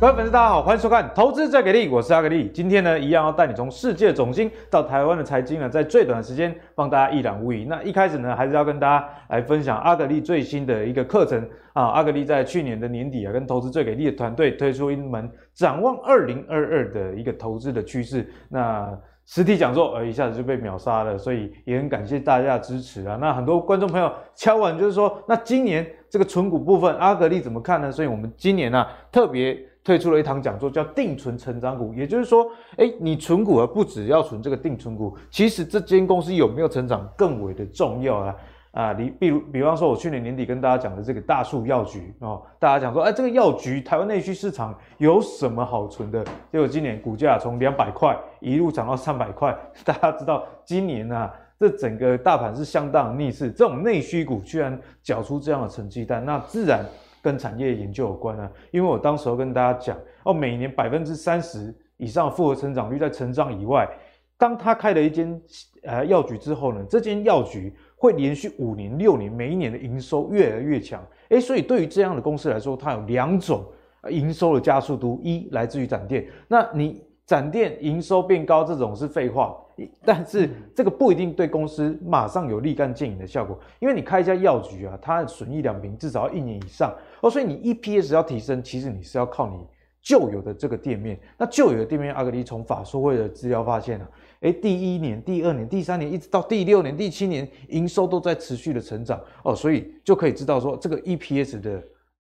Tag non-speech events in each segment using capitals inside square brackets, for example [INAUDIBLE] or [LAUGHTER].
各位粉丝，大家好，欢迎收看《投资最给力》，我是阿格力。今天呢，一样要带你从世界总经到台湾的财经呢，在最短的时间帮大家一览无遗。那一开始呢，还是要跟大家来分享阿格力最新的一个课程啊。阿格力在去年的年底啊，跟投资最给力的团队推出一门展望二零二二的一个投资的趋势。那实体讲座呃一下子就被秒杀了，所以也很感谢大家的支持啊。那很多观众朋友敲碗就是说，那今年这个存股部分阿格力怎么看呢？所以我们今年呢、啊、特别。推出了一堂讲座，叫定存成长股，也就是说，诶，你存股而不只要存这个定存股，其实这间公司有没有成长更为的重要啊！啊，你比如，比方说，我去年年底跟大家讲的这个大树药局哦，大家讲说，哎，这个药局台湾内需市场有什么好存的？结果今年股价从两百块一路涨到三百块，大家知道今年啊，这整个大盘是相当逆势，这种内需股居然缴出这样的成绩单，那自然。跟产业研究有关啊，因为我当时候跟大家讲哦，每年百分之三十以上复合成长率在成长以外，当他开了一间呃药局之后呢，这间药局会连续五年、六年，每一年的营收越来越强。诶，所以对于这样的公司来说，它有两种营收的加速度，一来自于展店，那你展店营收变高，这种是废话。但是这个不一定对公司马上有立竿见影的效果，因为你开一家药局啊，它的损益两平至少要一年以上哦，所以你 EPS 要提升，其实你是要靠你旧有的这个店面。那旧有的店面，阿格力从法说会的资料发现啊，诶，第一年、第二年、第三年，一直到第六年、第七年，营收都在持续的成长哦，所以就可以知道说这个 EPS 的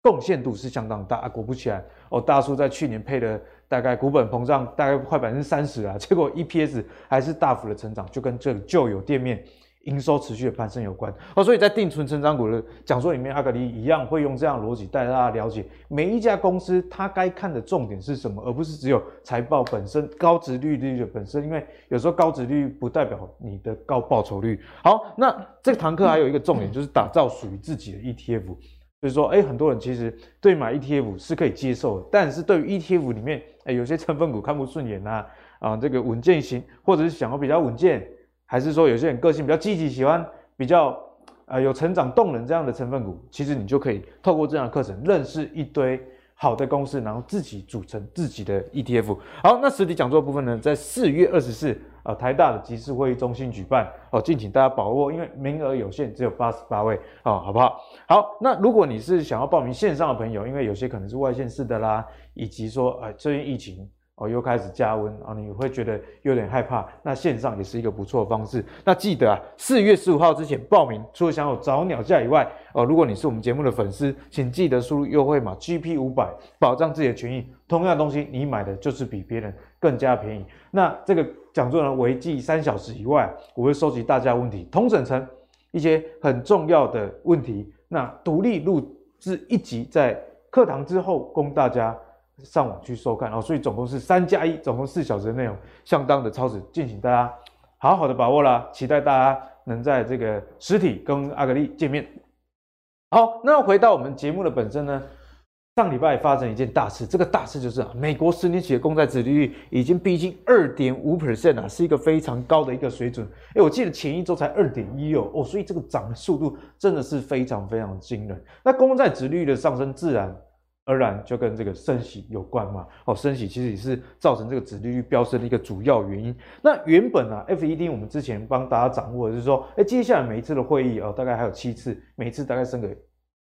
贡献度是相当大啊。果不其然哦，大叔在去年配的。大概股本膨胀大概快百分之三十啊，结果 EPS 还是大幅的成长，就跟这个旧有店面营收持续的攀升有关哦。所以在定存成长股的讲座里面，阿格里一样会用这样的逻辑带大家了解每一家公司它该看的重点是什么，而不是只有财报本身高值利率的本身，因为有时候高值利率不代表你的高报酬率。好，那这堂课还有一个重点就是打造属于自己的 ETF。就是说，哎，很多人其实对买 ETF 是可以接受的，但是对于 ETF 里面，哎，有些成分股看不顺眼呐、啊，啊，这个稳健型，或者是想要比较稳健，还是说有些人个性比较积极，喜欢比较呃有成长动能这样的成分股，其实你就可以透过这样的课程认识一堆好的公司，然后自己组成自己的 ETF。好，那实体讲座部分呢，在四月二十四。啊，台大的集思会议中心举办哦，敬请大家把握，因为名额有限，只有八十八位哦，好不好？好，那如果你是想要报名线上的朋友，因为有些可能是外县市的啦，以及说，哎，最近疫情哦又开始加温啊，你会觉得有点害怕，那线上也是一个不错的方式。那记得啊，四月十五号之前报名，除了享有早鸟价以外，哦，如果你是我们节目的粉丝，请记得输入优惠码 GP 五百，保障自己的权益。同样的东西，你买的就是比别人更加便宜。那这个。讲座呢，为期三小时以外，我会收集大家问题，统整成一些很重要的问题，那独立录制一集，在课堂之后供大家上网去收看哦。所以总共是三加一，总共四小时的内容，相当的超值，敬请大家好好的把握啦。期待大家能在这个实体跟阿格力见面。好，那回到我们节目的本身呢？上礼拜发生一件大事，这个大事就是啊，美国十年期的公债殖利率已经逼近二点五 percent 啊，是一个非常高的一个水准。哎，我记得前一周才二点一哦，哦，所以这个涨的速度真的是非常非常惊人。那公债殖利率的上升，自然而然就跟这个升息有关嘛。哦，升息其实也是造成这个殖利率飙升的一个主要原因。那原本啊，FED 我们之前帮大家掌握的就是说，哎，接下来每一次的会议哦，大概还有七次，每次大概升个。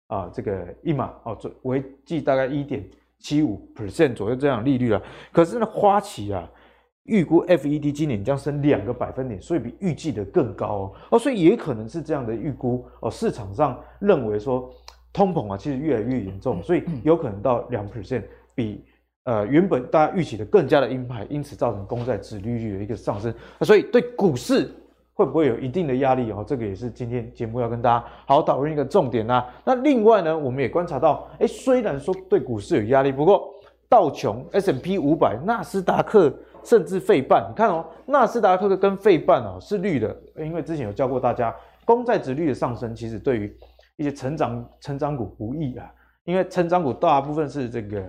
啊，这个一码哦，这为计大概一点七五 percent 左右这样利率啊。可是呢，花旗啊预估 FED 今年将升两个百分点，所以比预计的更高哦。哦，所以也可能是这样的预估哦。市场上认为说通膨啊，其实越来越严重，所以有可能到两 percent，比呃原本大家预期的更加的鹰派，因此造成公债殖利率的一个上升。所以对股市。会不会有一定的压力哦？这个也是今天节目要跟大家好好讨论一个重点啊。那另外呢，我们也观察到，诶，虽然说对股市有压力，不过道琼、S&P 五百、纳斯达克甚至费半，你看哦，纳斯达克跟费半哦是绿的，因为之前有教过大家，公债殖率的上升其实对于一些成长成长股不易啊，因为成长股大部分是这个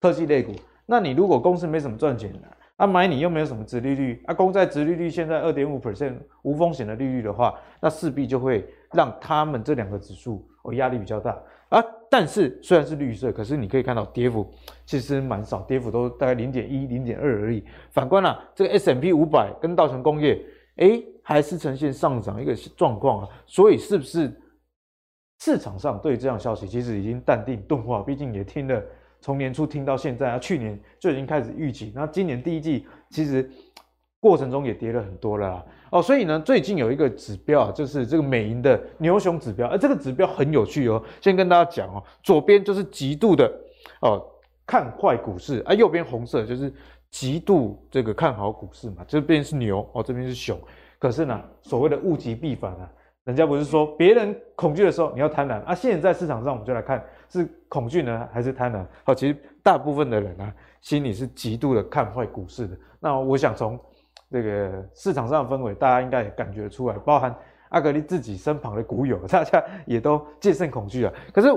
科技类股，那你如果公司没什么赚钱的。啊，买你又没有什么殖利率，啊，公债殖利率现在二点五 percent 无风险的利率的话，那势必就会让他们这两个指数哦压力比较大。啊，但是虽然是绿色，可是你可以看到跌幅其实蛮少，跌幅都大概零点一、零点二而已。反观啊，这个 S M P 五百跟道琼工业，哎，还是呈现上涨一个状况啊。所以是不是市场上对这样消息其实已经淡定钝化？毕竟也听了从年初听到现在啊，去年就已经开始预警，那今年第一季其实过程中也跌了很多了啦。哦，所以呢，最近有一个指标啊，就是这个美银的牛熊指标，而这个指标很有趣哦。先跟大家讲哦，左边就是极度的哦看坏股市，啊，右边红色就是极度这个看好股市嘛。这边是牛哦，这边是熊。可是呢，所谓的物极必反啊，人家不是说别人恐惧的时候你要贪婪啊？现在市场上，我们就来看是恐惧呢还是贪婪？好，其实大部分的人啊，心里是极度的看坏股市的。那我想从这个市场上的氛围，大家应该也感觉出来，包含阿格力自己身旁的股友，[LAUGHS] 大家也都戒慎恐惧啊。可是，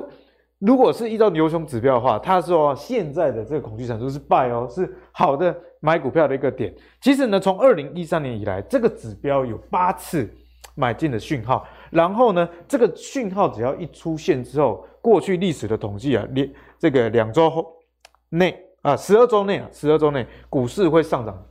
如果是依照牛熊指标的话，他说现在的这个恐惧程度是败哦，是好的买股票的一个点。其实呢，从二零一三年以来，这个指标有八次买进的讯号，然后呢，这个讯号只要一出现之后，过去历史的统计啊，两这个两周内啊，十二周内啊，十二周内股市会上涨。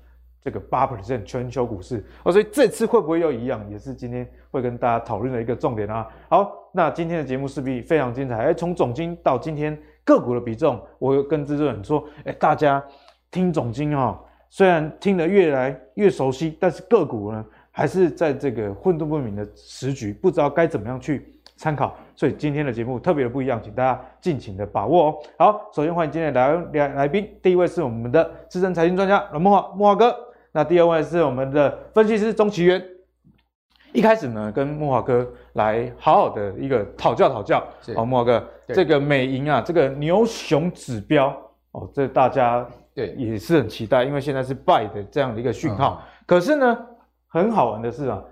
这个八 percent 全球股市哦，所以这次会不会又一样，也是今天会跟大家讨论的一个重点啊。好，那今天的节目势必非常精彩。哎，从总经到今天个股的比重，我跟制作人说，哎，大家听总经啊、哦，虽然听得越来越熟悉，但是个股呢，还是在这个混沌不明的时局，不知道该怎么样去参考。所以今天的节目特别的不一样，请大家尽情的把握哦。好，首先欢迎今天的来来来宾，第一位是我们的资深财经专家阮慕驊，慕驊哥。那第二位是我们的分析师钟奇源。一开始呢，跟慕驊哥来好好的一个讨教讨教。好，慕驊哥，这个美银啊，这个牛熊指标哦，这大家对也是很期待，因为现在是 buy 的这样的一个讯号。嗯、可是呢，很好玩的是啊，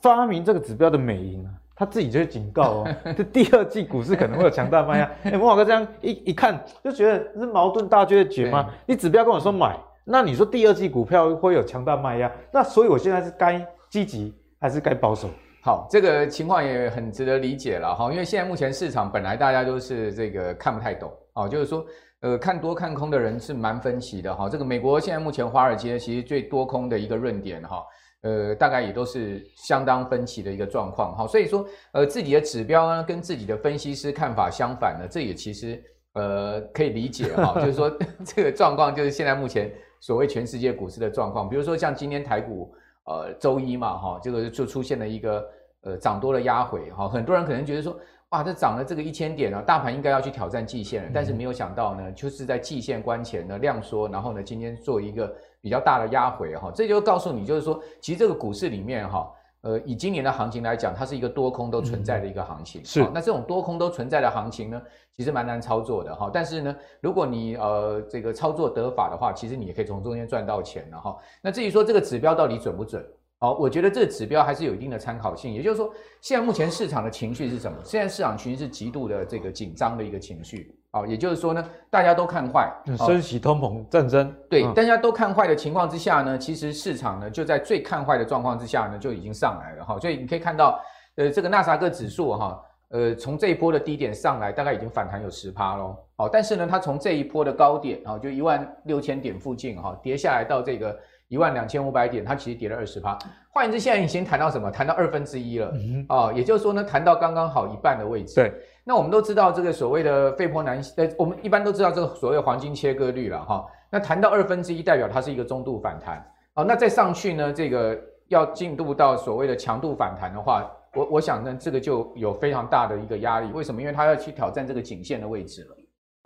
发明这个指标的美银啊，他自己就会警告哦，[LAUGHS] 这第二季股市可能会有强大卖压。[LAUGHS] 哎，慕驊哥这样一一看就觉得是矛盾大决绝吗？你指标跟我说买。那你说第二季股票会有强大卖压，那所以我现在是该积极还是该保守？好，这个情况也很值得理解了哈，因为现在目前市场本来大家都是这个看不太懂啊，就是说呃看多看空的人是蛮分歧的哈。这个美国现在目前华尔街其实最多空的一个论点哈，呃大概也都是相当分歧的一个状况。哈，所以说呃自己的指标呢跟自己的分析师看法相反呢，这也其实呃可以理解哈，[LAUGHS] 就是说 [LAUGHS] 这个状况就是现在目前。所谓全世界股市的状况，比如说像今天台股，呃，周一嘛，哈，这个就出现了一个呃涨多了压回，哈，很多人可能觉得说，哇，这涨了这个一千点啊，大盘应该要去挑战季线了，但是没有想到呢，就是在季线关前呢量缩，然后呢今天做一个比较大的压回，哈，这就告诉你，就是说，其实这个股市里面，哈。呃，以今年的行情来讲，它是一个多空都存在的一个行情。嗯、是、哦，那这种多空都存在的行情呢，其实蛮难操作的哈、哦。但是呢，如果你呃这个操作得法的话，其实你也可以从中间赚到钱的哈、哦。那至于说这个指标到底准不准？好、哦，我觉得这个指标还是有一定的参考性。也就是说，现在目前市场的情绪是什么？现在市场情绪是极度的这个紧张的一个情绪。好，也就是说呢，大家都看坏，升息、通膨、战争，对，大家都看坏的情况之下呢，其实市场呢就在最看坏的状况之下呢就已经上来了哈，所以你可以看到，呃，这个纳斯达克指数哈，呃，从这一波的低点上来，大概已经反弹有十趴喽，好，但是呢，它从这一波的高点啊，就一万六千点附近哈，跌下来到这个一万两千五百点，它其实跌了二十趴，换言之，现在已经谈到什么？谈到二分之一了，啊，也就是说呢，谈到刚刚好一半的位置，对。那我们都知道这个所谓的费波南呃，我们一般都知道这个所谓的黄金切割率了哈。那谈到二分之一，代表它是一个中度反弹。好，那再上去呢，这个要进入到所谓的强度反弹的话，我我想呢，这个就有非常大的一个压力。为什么？因为它要去挑战这个颈线的位置了。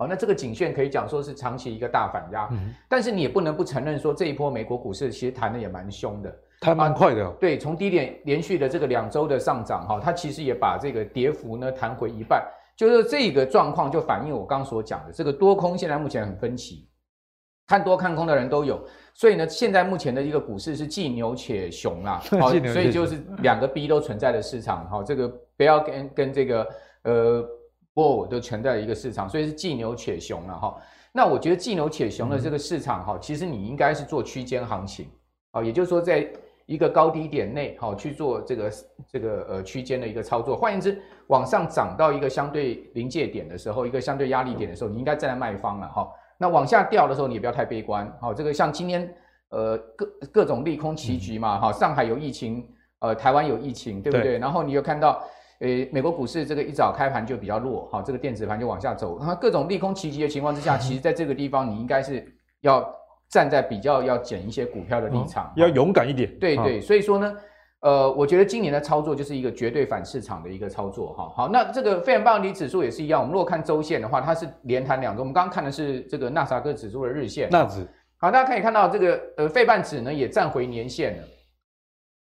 好，那这个颈线可以讲说是长期一个大反压。嗯。但是你也不能不承认说，这一波美国股市其实弹的也蛮凶的。弹蛮快的，哦，对，从低点连续的这个两周的上涨，哈，它其实也把这个跌幅呢弹回一半，就是这个状况就反映我刚刚所讲的这个多空现在目前很分歧，看多看空的人都有，所以呢，现在目前的一个股市是既牛且熊啦，[LAUGHS] 好，所以就是两个 B 都存在的市场，哈，这个不要跟跟这个呃 bull 都存在一个市场，所以是既牛且熊了哈。那我觉得既牛且熊的这个市场哈，嗯，其实你应该是做区间行情，啊，也就是说在。一个高低点内，好去做这个这个呃区间的一个操作。换言之，往上涨到一个相对临界点的时候，一个相对压力点的时候，你应该站在卖方了哈。那往下掉的时候，你也不要太悲观。好，这个像今天呃各各种利空齐局嘛，哈，上海有疫情，呃，台湾有疫情，对不？对，然后你又看到，呃，美国股市这个一早开盘就比较弱，好，这个电子盘就往下走。那各种利空齐集的情况之下，其实在这个地方你应该是要。站在比较要减一些股票的立场，嗯、要勇敢一点。对对，所以说呢，呃，我觉得今年的操作就是一个绝对反市场的一个操作哈。好，那这个费城半导体指数也是一样。我们如果看周线的话，它是连弹两周。我们刚刚看的是这个纳斯达克指数的日线。纳指。好，大家可以看到这个呃费半指呢也站回年线了。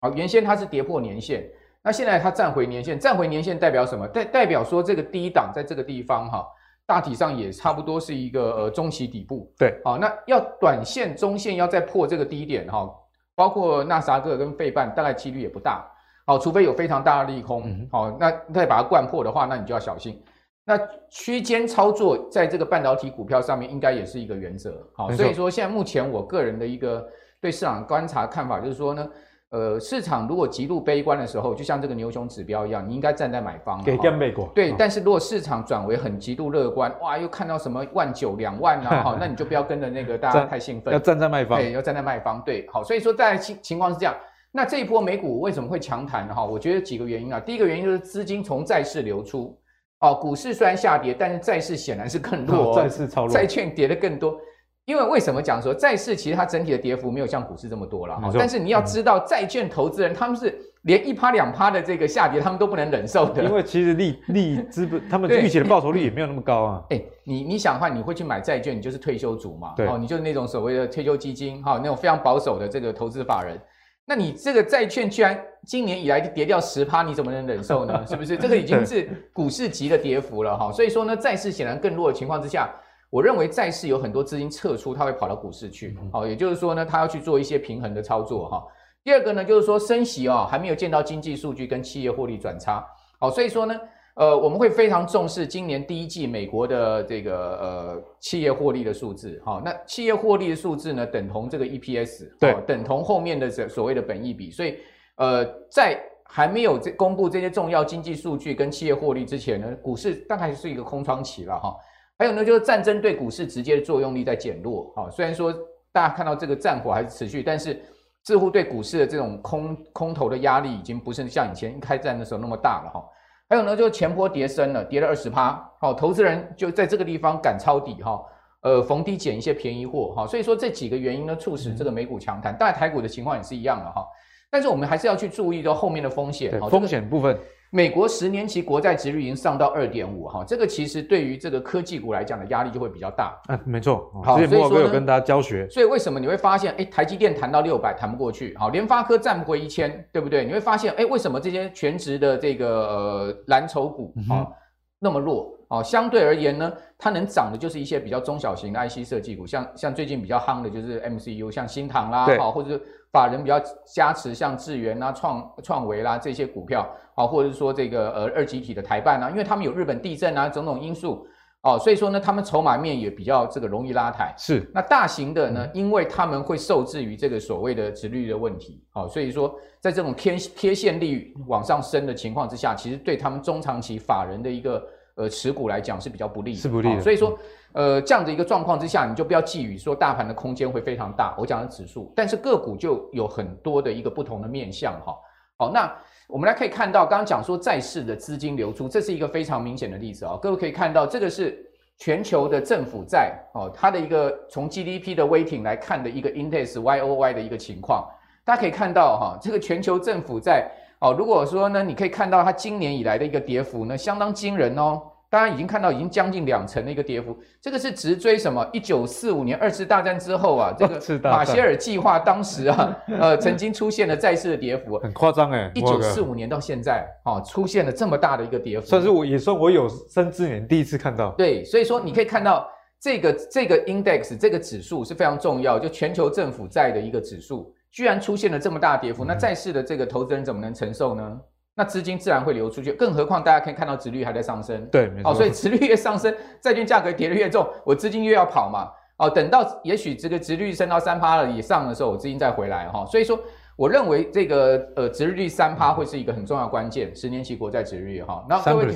好，原先它是跌破年线，那现在它站回年线，站回年线代表什么？代代表说这个低档在这个地方哈。大体上也差不多是一个呃中期底部，对，好，那要短线、中线要再破这个低点哈，包括纳斯达克跟费半，大概几率也不大，好，除非有非常大的利空，好，那再把它灌破的话，那你就要小心。那区间操作在这个半导体股票上面，应该也是一个原则，好，所以说现在目前我个人的一个对市场观察看法就是说呢。呃，市场如果极度悲观的时候，就像这个牛熊指标一样，你应该站在买方。给降美国。对，但是如果市场转为很极度乐观，哇，又看到什么万九两万啊，[LAUGHS] 好，那你就不要跟着那个大家太兴奋。要站在卖方。对，要站在卖方。对，好，所以说在情情况是这样。那这一波美股为什么会强弹呢？哈，我觉得几个原因啊。第一个原因就是资金从债市流出。哦，股市虽然下跌，但是债市显然是更弱。债市超弱。债券跌得更多。因为为什么讲说债市其实它整体的跌幅没有像股市这么多了，错但是你要知道债券投资人他们是连一趴两趴的这个下跌他们都不能忍受的，因为其实利利资本他们预期的报酬率也没有那么高啊。哎，你你想的话，你会去买债券，你就是退休族嘛，哦，你就是那种所谓的退休基金哈，那种非常保守的这个投资法人，那你这个债券居然今年以来就跌掉十趴，你怎么能忍受呢？是不是？这个已经是股市级的跌幅了哈，所以说呢，债市显然更弱的情况之下。我认为债市有很多资金撤出，它会跑到股市去，好，也就是说呢，它要去做一些平衡的操作哈。第二个呢，就是说升息哦，还没有见到经济数据跟企业获利转差，好，所以说呢，呃，我们会非常重视今年第一季美国的这个呃企业获利的数字，好，那企业获利的数字呢，等同这个 EPS，对，等同后面的这所谓的本益比，所以呃，在还没有这公布这些重要经济数据跟企业获利之前呢，股市大概是一个空窗期了哈。还有呢，就是战争对股市直接的作用力在减弱，哈，虽然说大家看到这个战火还是持续，但是似乎对股市的这种空空头的压力已经不是像以前一开战的时候那么大了，哈。还有呢，就是前波跌深了，跌了二十趴，好，投资人就在这个地方赶抄底，哈，呃，逢低捡一些便宜货，哈，所以说这几个原因呢，促使这个美股强弹，当然台股的情况也是一样的，哈，但是我们还是要去注意到后面的风险，风险部分。美国十年期国债值率已经上到二点五哈，这个其实对于这个科技股来讲的压力就会比较大。啊，没错，好，之前慕驊哥有跟大家教学。所以为什么你会发现，哎，台积电谈到六百谈不过去，好，联发科站不回一千，对不对？你会发现，哎，为什么这些全值的这个呃蓝筹股啊、哦、那么弱？哦，相对而言呢，它能涨的就是一些比较中小型的 IC 设计股，像像最近比较夯的就是 MCU，像新唐啦，好，或者是法人比较加持，像智源啦、创创维啦这些股票，好，或者是说这个呃二级体的台办啊，因为他们有日本地震啊种种因素，哦，所以说呢，他们筹码面也比较这个容易拉抬。是，那大型的呢，因为他们会受制于这个所谓的殖利率的问题，好，所以说在这种贴贴现率往上升的情况之下，其实对他们中长期法人的一个。呃，持股来讲是比较不利的，是不利的。哦，所以说，呃，这样的一个状况之下，你就不要寄予说大盘的空间会非常大。我讲的指数，但是个股就有很多的一个不同的面向哈。好，那我们来可以看到，刚刚讲说债市的资金流出，这是一个非常明显的例子啊。各位可以看到，这个是全球的政府债哦，它的一个从 GDP 的 weighting 来看的一个 index Y O Y 的一个情况。大家可以看到哈，这个全球政府债哦，如果说呢，你可以看到它今年以来的一个跌幅呢，相当惊人哦。大家已经看到，已经将近两成的一个跌幅，这个是直追什么？一九四五年二次大战之后啊，这个马歇尔计划当时啊，[LAUGHS] 呃，曾经出现了债市的跌幅，很夸张哎。一九四五年到现在，啊，出现了这么大的一个跌幅，算是我也算我有生之年第一次看到。对，所以说你可以看到这个这个 index 这个指数是非常重要，就全球政府债的一个指数，居然出现了这么大的跌幅，嗯、那债市的这个投资人怎么能承受呢？那资金自然会流出去，更何况大家可以看到殖率还在上升，对，没错。哦，所以殖率越上升，债券价格跌得越重，我资金越要跑嘛。哦，等到也许这个殖率升到三趴了以上的时候，我资金再回来哈。所以说，我认为这个呃，殖率三趴会是一个很重要的关键，十年期国债殖率哈。那各位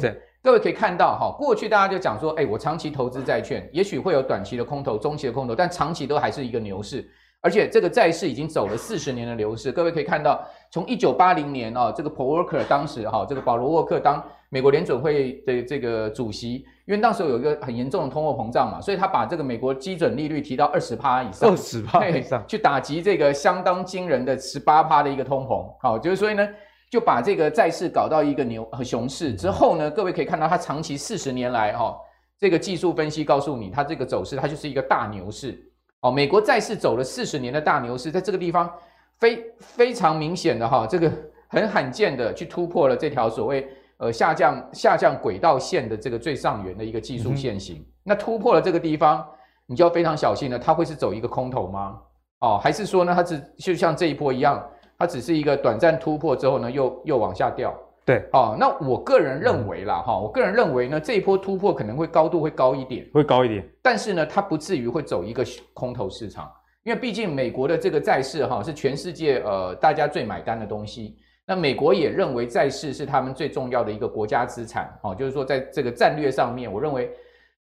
各位可以看到哈，过去大家就讲说，哎，我长期投资债券，也许会有短期的空头、中期的空头，但长期都还是一个牛市。而且这个债市已经走了四十年的牛市，各位可以看到，从一九八零年啊，这个 Paul Volcker 当时哈，这个保罗沃克当美国联准会的这个主席，因为当时有一个很严重的通货膨胀嘛，所以他把这个美国基准利率提到二十趴以上，二十趴以上，去打击这个相当惊人的十八趴的一个通膨。好，就是所以呢，就把这个债市搞到一个牛和熊市之后呢，各位可以看到，它长期四十年来哈，这个技术分析告诉你，它这个走势它就是一个大牛市。哦，美国债市走了四十年的大牛市，在这个地方非非常明显的哈，这个很罕见的去突破了这条所谓呃下降下降轨道线的这个最上缘的一个技术线型。嗯、那突破了这个地方，你就要非常小心了，它会是走一个空头吗？哦，还是说呢，它只就像这一波一样，它只是一个短暂突破之后呢，又又往下掉？对，哦，那我个人认为啦，哈、嗯，我个人认为呢，这一波突破可能会高度会高一点，会高一点，但是呢，它不至于会走一个空头市场，因为毕竟美国的这个债市哈是全世界呃大家最买单的东西，那美国也认为债市是他们最重要的一个国家资产，哦，就是说在这个战略上面，我认为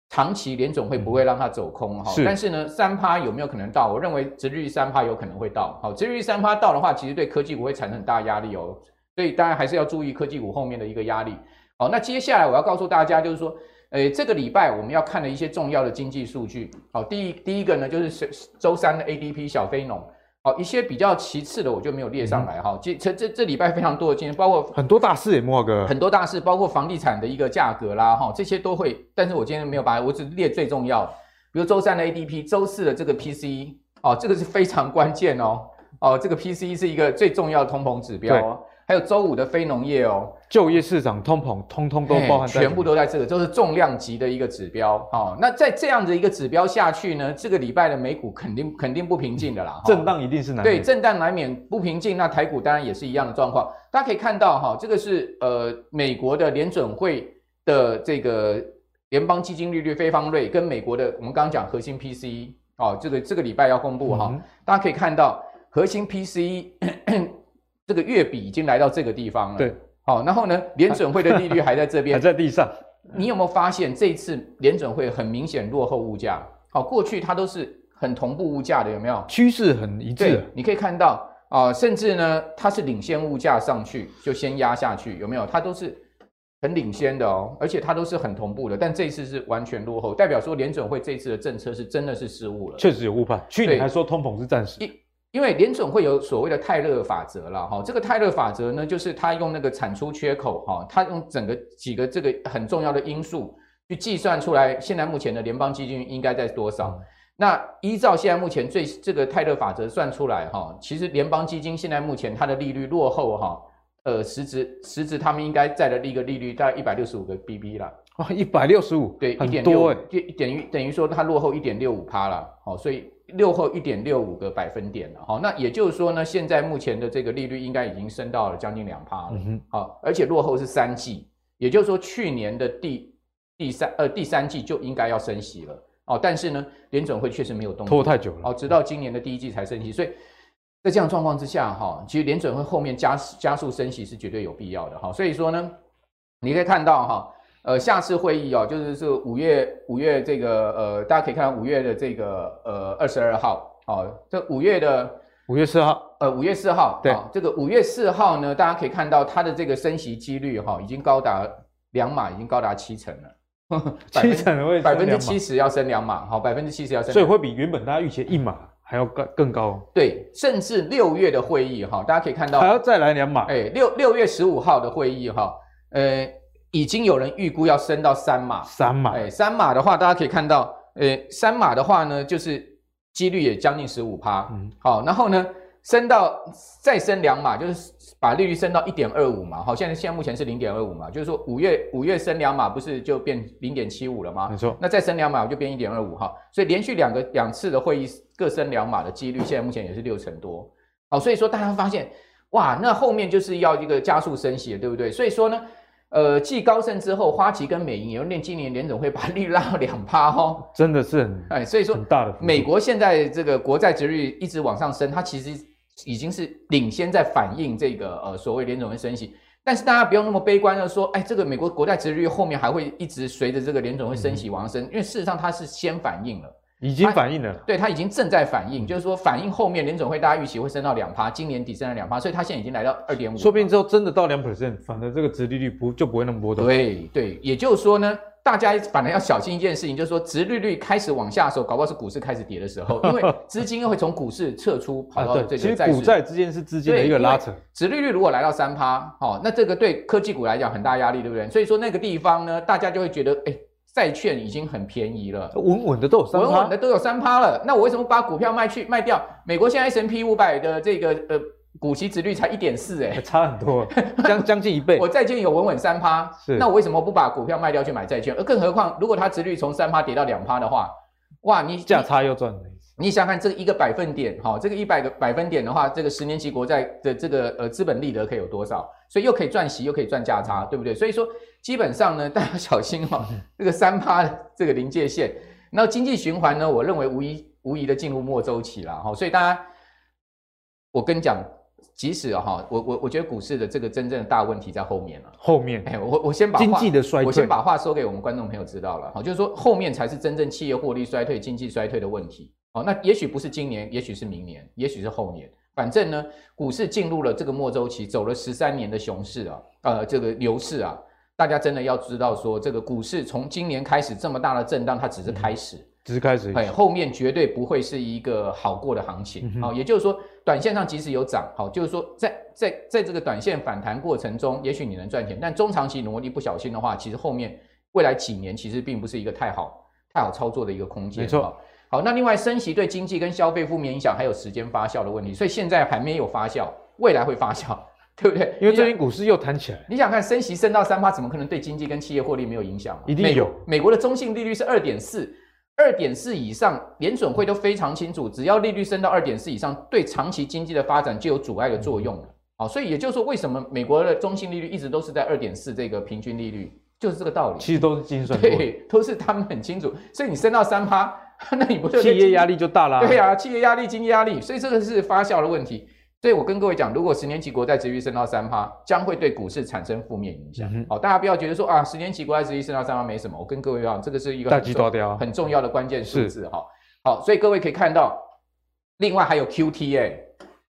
长期联总会不会让它走空哈，是但是呢，三趴有没有可能到？我认为殖利率三趴有可能会到，好，殖利率三趴到的话，其实对科技股会产生很大压力哦。所以当然还是要注意科技股后面的一个压力。好，那接下来我要告诉大家，就是说，诶，这个礼拜我们要看的一些重要的经济数据。好，第一第一个呢，就是周三的 ADP 小非农。好，一些比较其次的我就没有列上来哈。这这这这礼拜非常多的今天包括很多大事也莫哥，很多大事，包括房地产的一个价格啦，哈，这些都会。但是我今天没有把，我只列最重要的，比如周三的 ADP，周四的这个 PCE，哦，这个是非常关键哦。哦，这个 PCE 是一个最重要的通膨指标哦。还有周五的非农业哦，就业市场通膨，通通都包含在，全部都在这个，都是重量级的一个指标。哦，那在这样的一个指标下去呢，这个礼拜的美股肯定肯定不平静的啦，震荡一定是难免。对，震荡难免不平静。那台股当然也是一样的状况。大家可以看到哈，这个是呃美国的联准会的这个联邦基金利率非方瑞跟美国的我们刚刚讲核心 PCE 哦，这个这个礼拜要公布哈，嗯、大家可以看到核心 PCE。这个月比已经来到这个地方了，对，好，然后呢，联准会的利率还在这边，还在地上。你有没有发现这次联准会很明显落后物价？好，过去它都是很同步物价的，有没有？趋势很一致。对，你可以看到啊、呃，甚至呢，它是领先物价上去就先压下去，有没有？它都是很领先的哦，而且它都是很同步的。但这次是完全落后，代表说联准会这次的政策是真的是失误了，确实有误判。去年还说通膨是暂时。因为联准会有所谓的泰勒法则了哈，这个泰勒法则呢，就是他用那个产出缺口哈，他用整个几个这个很重要的因素去计算出来，现在目前的联邦基金应该在多少？那依照现在目前最这个泰勒法则算出来哈，其实联邦基金现在目前它的利率落后哈，呃，实质实质他们应该在的一个利率大概一百六十五个 BB 了。哇，一百六十五，对，一点六，就等于等于说它落后一点六五趴了，好，所以。落后一点六五个百分点了，哈，那也就是说呢，现在目前的这个利率应该已经升到了将近两趴了，嗯、哼而且落后是三季，也就是说去年的第第三呃第三季就应该要升息了，哦，但是呢，联准会确实没有动，拖太久了，哦，直到今年的第一季才升息，所以在这样状况之下，哈，其实联准会后面加加速升息是绝对有必要的，哈，所以说呢，你可以看到哈。呃，下次会议哦，就是是五月五月这个呃，大家可以看到五月的这个呃二十二号，哦，这五月的五月四号，呃五月四号，对，哦、这个五月四号呢，大家可以看到它的这个升息几率哈、哦，已经高达两码，已经高达七成了，[LAUGHS] 七成会百分之七十要升两码，好，百分之七十要升，所以会比原本大家预期一码还要更更高，对，甚至六月的会议哈、哦，大家可以看到还要再来两码，哎，六六月十五号的会议哈、哦，呃。已经有人预估要升到三码，三码，哎，三码的话，大家可以看到，呃，三码的话呢，就是几率也将近十五趴，嗯，好，然后呢，升到再升两码，就是把利率升到一点二五嘛，好，现在现在目前是零点二五嘛，就是说五月五月升两码，不是就变零点七五了吗？没错，那再升两码就变一点二五。哈，所以连续两个两次的会议各升两码的几率，现在目前也是六成多，好，所以说大家发现，哇，那后面就是要一个加速升息，对不对？所以说呢。呃，继高盛之后，花旗跟美银有念今年联总会把利率拉到两趴哦，[LAUGHS] 真的是很哎，所以说很大的美国现在这个国债值率一直往上升，它其实已经是领先在反映这个呃所谓联总会升息。但是大家不用那么悲观的说，哎，这个美国国债值率后面还会一直随着这个联总会升息往上升，因为事实上它是先反应了。已经反映了，对，它已经正在反应，就是说反映后面联总会大家预期会升到两趴，今年底升了两趴，所以它现在已经来到二点五。说不定之后真的到两 percent，反正这个殖利率不就不会那么波动。对对，也就是说呢，大家反而要小心一件事情，就是说殖利率开始往下的时候，搞不好是股市开始跌的时候，[LAUGHS] 因为资金又会从股市撤出，跑到这个债市。其实股债之间是资金的一个拉扯。殖利率如果来到三趴，哦，那这个对科技股来讲很大压力，对不对？所以说那个地方呢，大家就会觉得，哎。债券已经很便宜了，稳稳的都有三趴，稳稳的都有三趴了。那我为什么把股票卖去卖掉？美国现在 S&P 五百的这个呃股息殖率才一点四，哎，差很多，[LAUGHS] 将将近一倍。我债券有稳稳三趴，是。那我为什么不把股票卖掉去买债券？而更何况，如果它殖率从三趴跌到两趴的话，哇，你价差又赚了。你想看这一个百分点，哈，这个一百个百分点的话，这个十年期国债的这个呃资本利得可以有多少？所以又可以赚息，又可以赚价差，对不对？所以说基本上呢，[LAUGHS] 大家小心哈，这个三趴这个临界线。那经济循环呢，我认为无疑无疑的进入末周期了哈。所以大家，我跟你讲，即使哈，我我我觉得股市的这个真正的大问题在后面了。后面，哎，我我先把经济的衰退，我先把话说给我们观众朋友知道了哈，就是说后面才是真正企业获利衰退、经济衰退的问题。哦，那也许不是今年，也许是明年，也许是后年。反正呢，股市进入了这个末周期，走了十三年的熊市啊，呃，这个牛市啊，大家真的要知道说，这个股市从今年开始这么大的震荡，它只是开始，嗯、只是开始，哎，后面绝对不会是一个好过的行情。好、嗯哦，也就是说，短线上即使有涨，好、哦，就是说在在在这个短线反弹过程中，也许你能赚钱，但中长期如果你不小心的话，其实后面未来几年其实并不是一个太好太好操作的一个空间。没错。好，那另外升息对经济跟消费负面影响，还有时间发酵的问题，所以现在还没有发酵，未来会发酵，对不对？因为最近股市又弹起来。你想看升息升到三趴，怎么可能对经济跟企业获利没有影响？一定有。美，美国的中性利率是二点四，二点四以上，联准会都非常清楚，只要利率升到二点四以上，对长期经济的发展就有阻碍的作用了。好、嗯，所以也就是说，为什么美国的中性利率一直都是在二点四这个平均利率，就是这个道理。其实都是精算，对，都是他们很清楚。所以你升到三趴。[LAUGHS] 那你不就企业压力就大了？对啊，企业压力、经济压力，所以这个是发酵的问题。所以我跟各位讲，如果十年期国债殖利率升到三趴，将会对股市产生负面影响。好、嗯哦，大家不要觉得说啊，十年期国债殖利率升到三趴没什么。我跟各位讲，这个是一个很重，很重要的关键数字哈。好，所以各位可以看到，另外还有 QT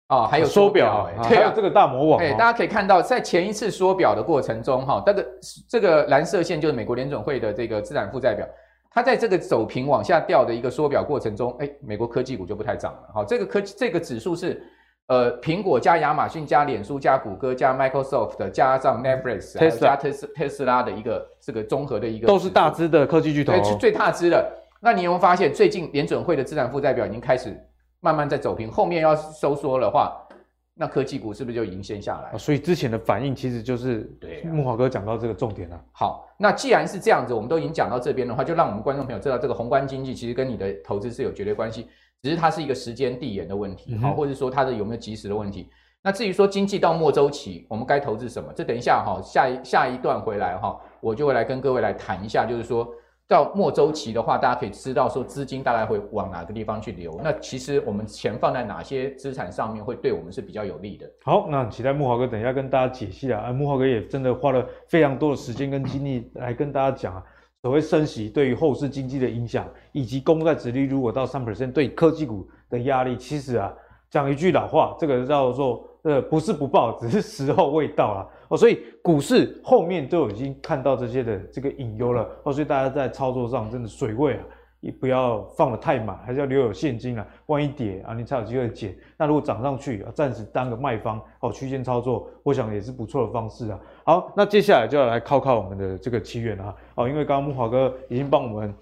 啊、哦，还有缩表，啊、对啊，还有这个大魔王。哎，大家可以看到，在前一次缩表的过程中，哈，这个这个蓝色线就是美国联准会的这个资产负债表。它在这个走平往下掉的一个缩表过程中，哎，美国科技股就不太涨了。好，这个科技这个指数是，呃，苹果加亚马逊加脸书加谷歌加 Microsoft 加上 Netflix 加特斯特斯拉的一个这个综合的一个，都是大资的科技巨头，对，是最大资的。那你有没有发现，最近联准会的资产负债表已经开始慢慢在走平，后面要收缩的话，那科技股是不是就已经先下来？所以之前的反应其实就是对木华哥讲到这个重点了。好，那既然是这样子，我们都已经讲到这边的话，就让我们观众朋友知道，这个宏观经济其实跟你的投资是有绝对关系，只是它是一个时间递延的问题，好、嗯，或者说它的有没有及时的问题。那至于说经济到末周期，我们该投资什么？这等一下哈，下一下一段回来哈，我就会来跟各位来谈一下，就是说。到末周期的话，大家可以知道说资金大概会往哪个地方去流。那其实我们钱放在哪些资产上面会对我们是比较有利的。好，那期待木华哥等一下跟大家解析啊。木华哥也真的花了非常多的时间跟精力来跟大家讲啊，所谓升息对于后市经济的影响，以及公债殖利率如果到三 percent 对科技股的压力。其实啊，讲一句老话，这个叫做呃不是不报，只是时候未到啊。哦，所以股市后面都已经看到这些的这个隐忧了哦，所以大家在操作上真的水位啊，也不要放得太满，还是要留有现金啊，万一跌啊，你才有机会减。那如果涨上去啊，暂时当个卖方哦，区间操作，我想也是不错的方式啊。好，那接下来就要来考考我们的这个奇缘啊，哦，因为刚刚木华哥已经帮我们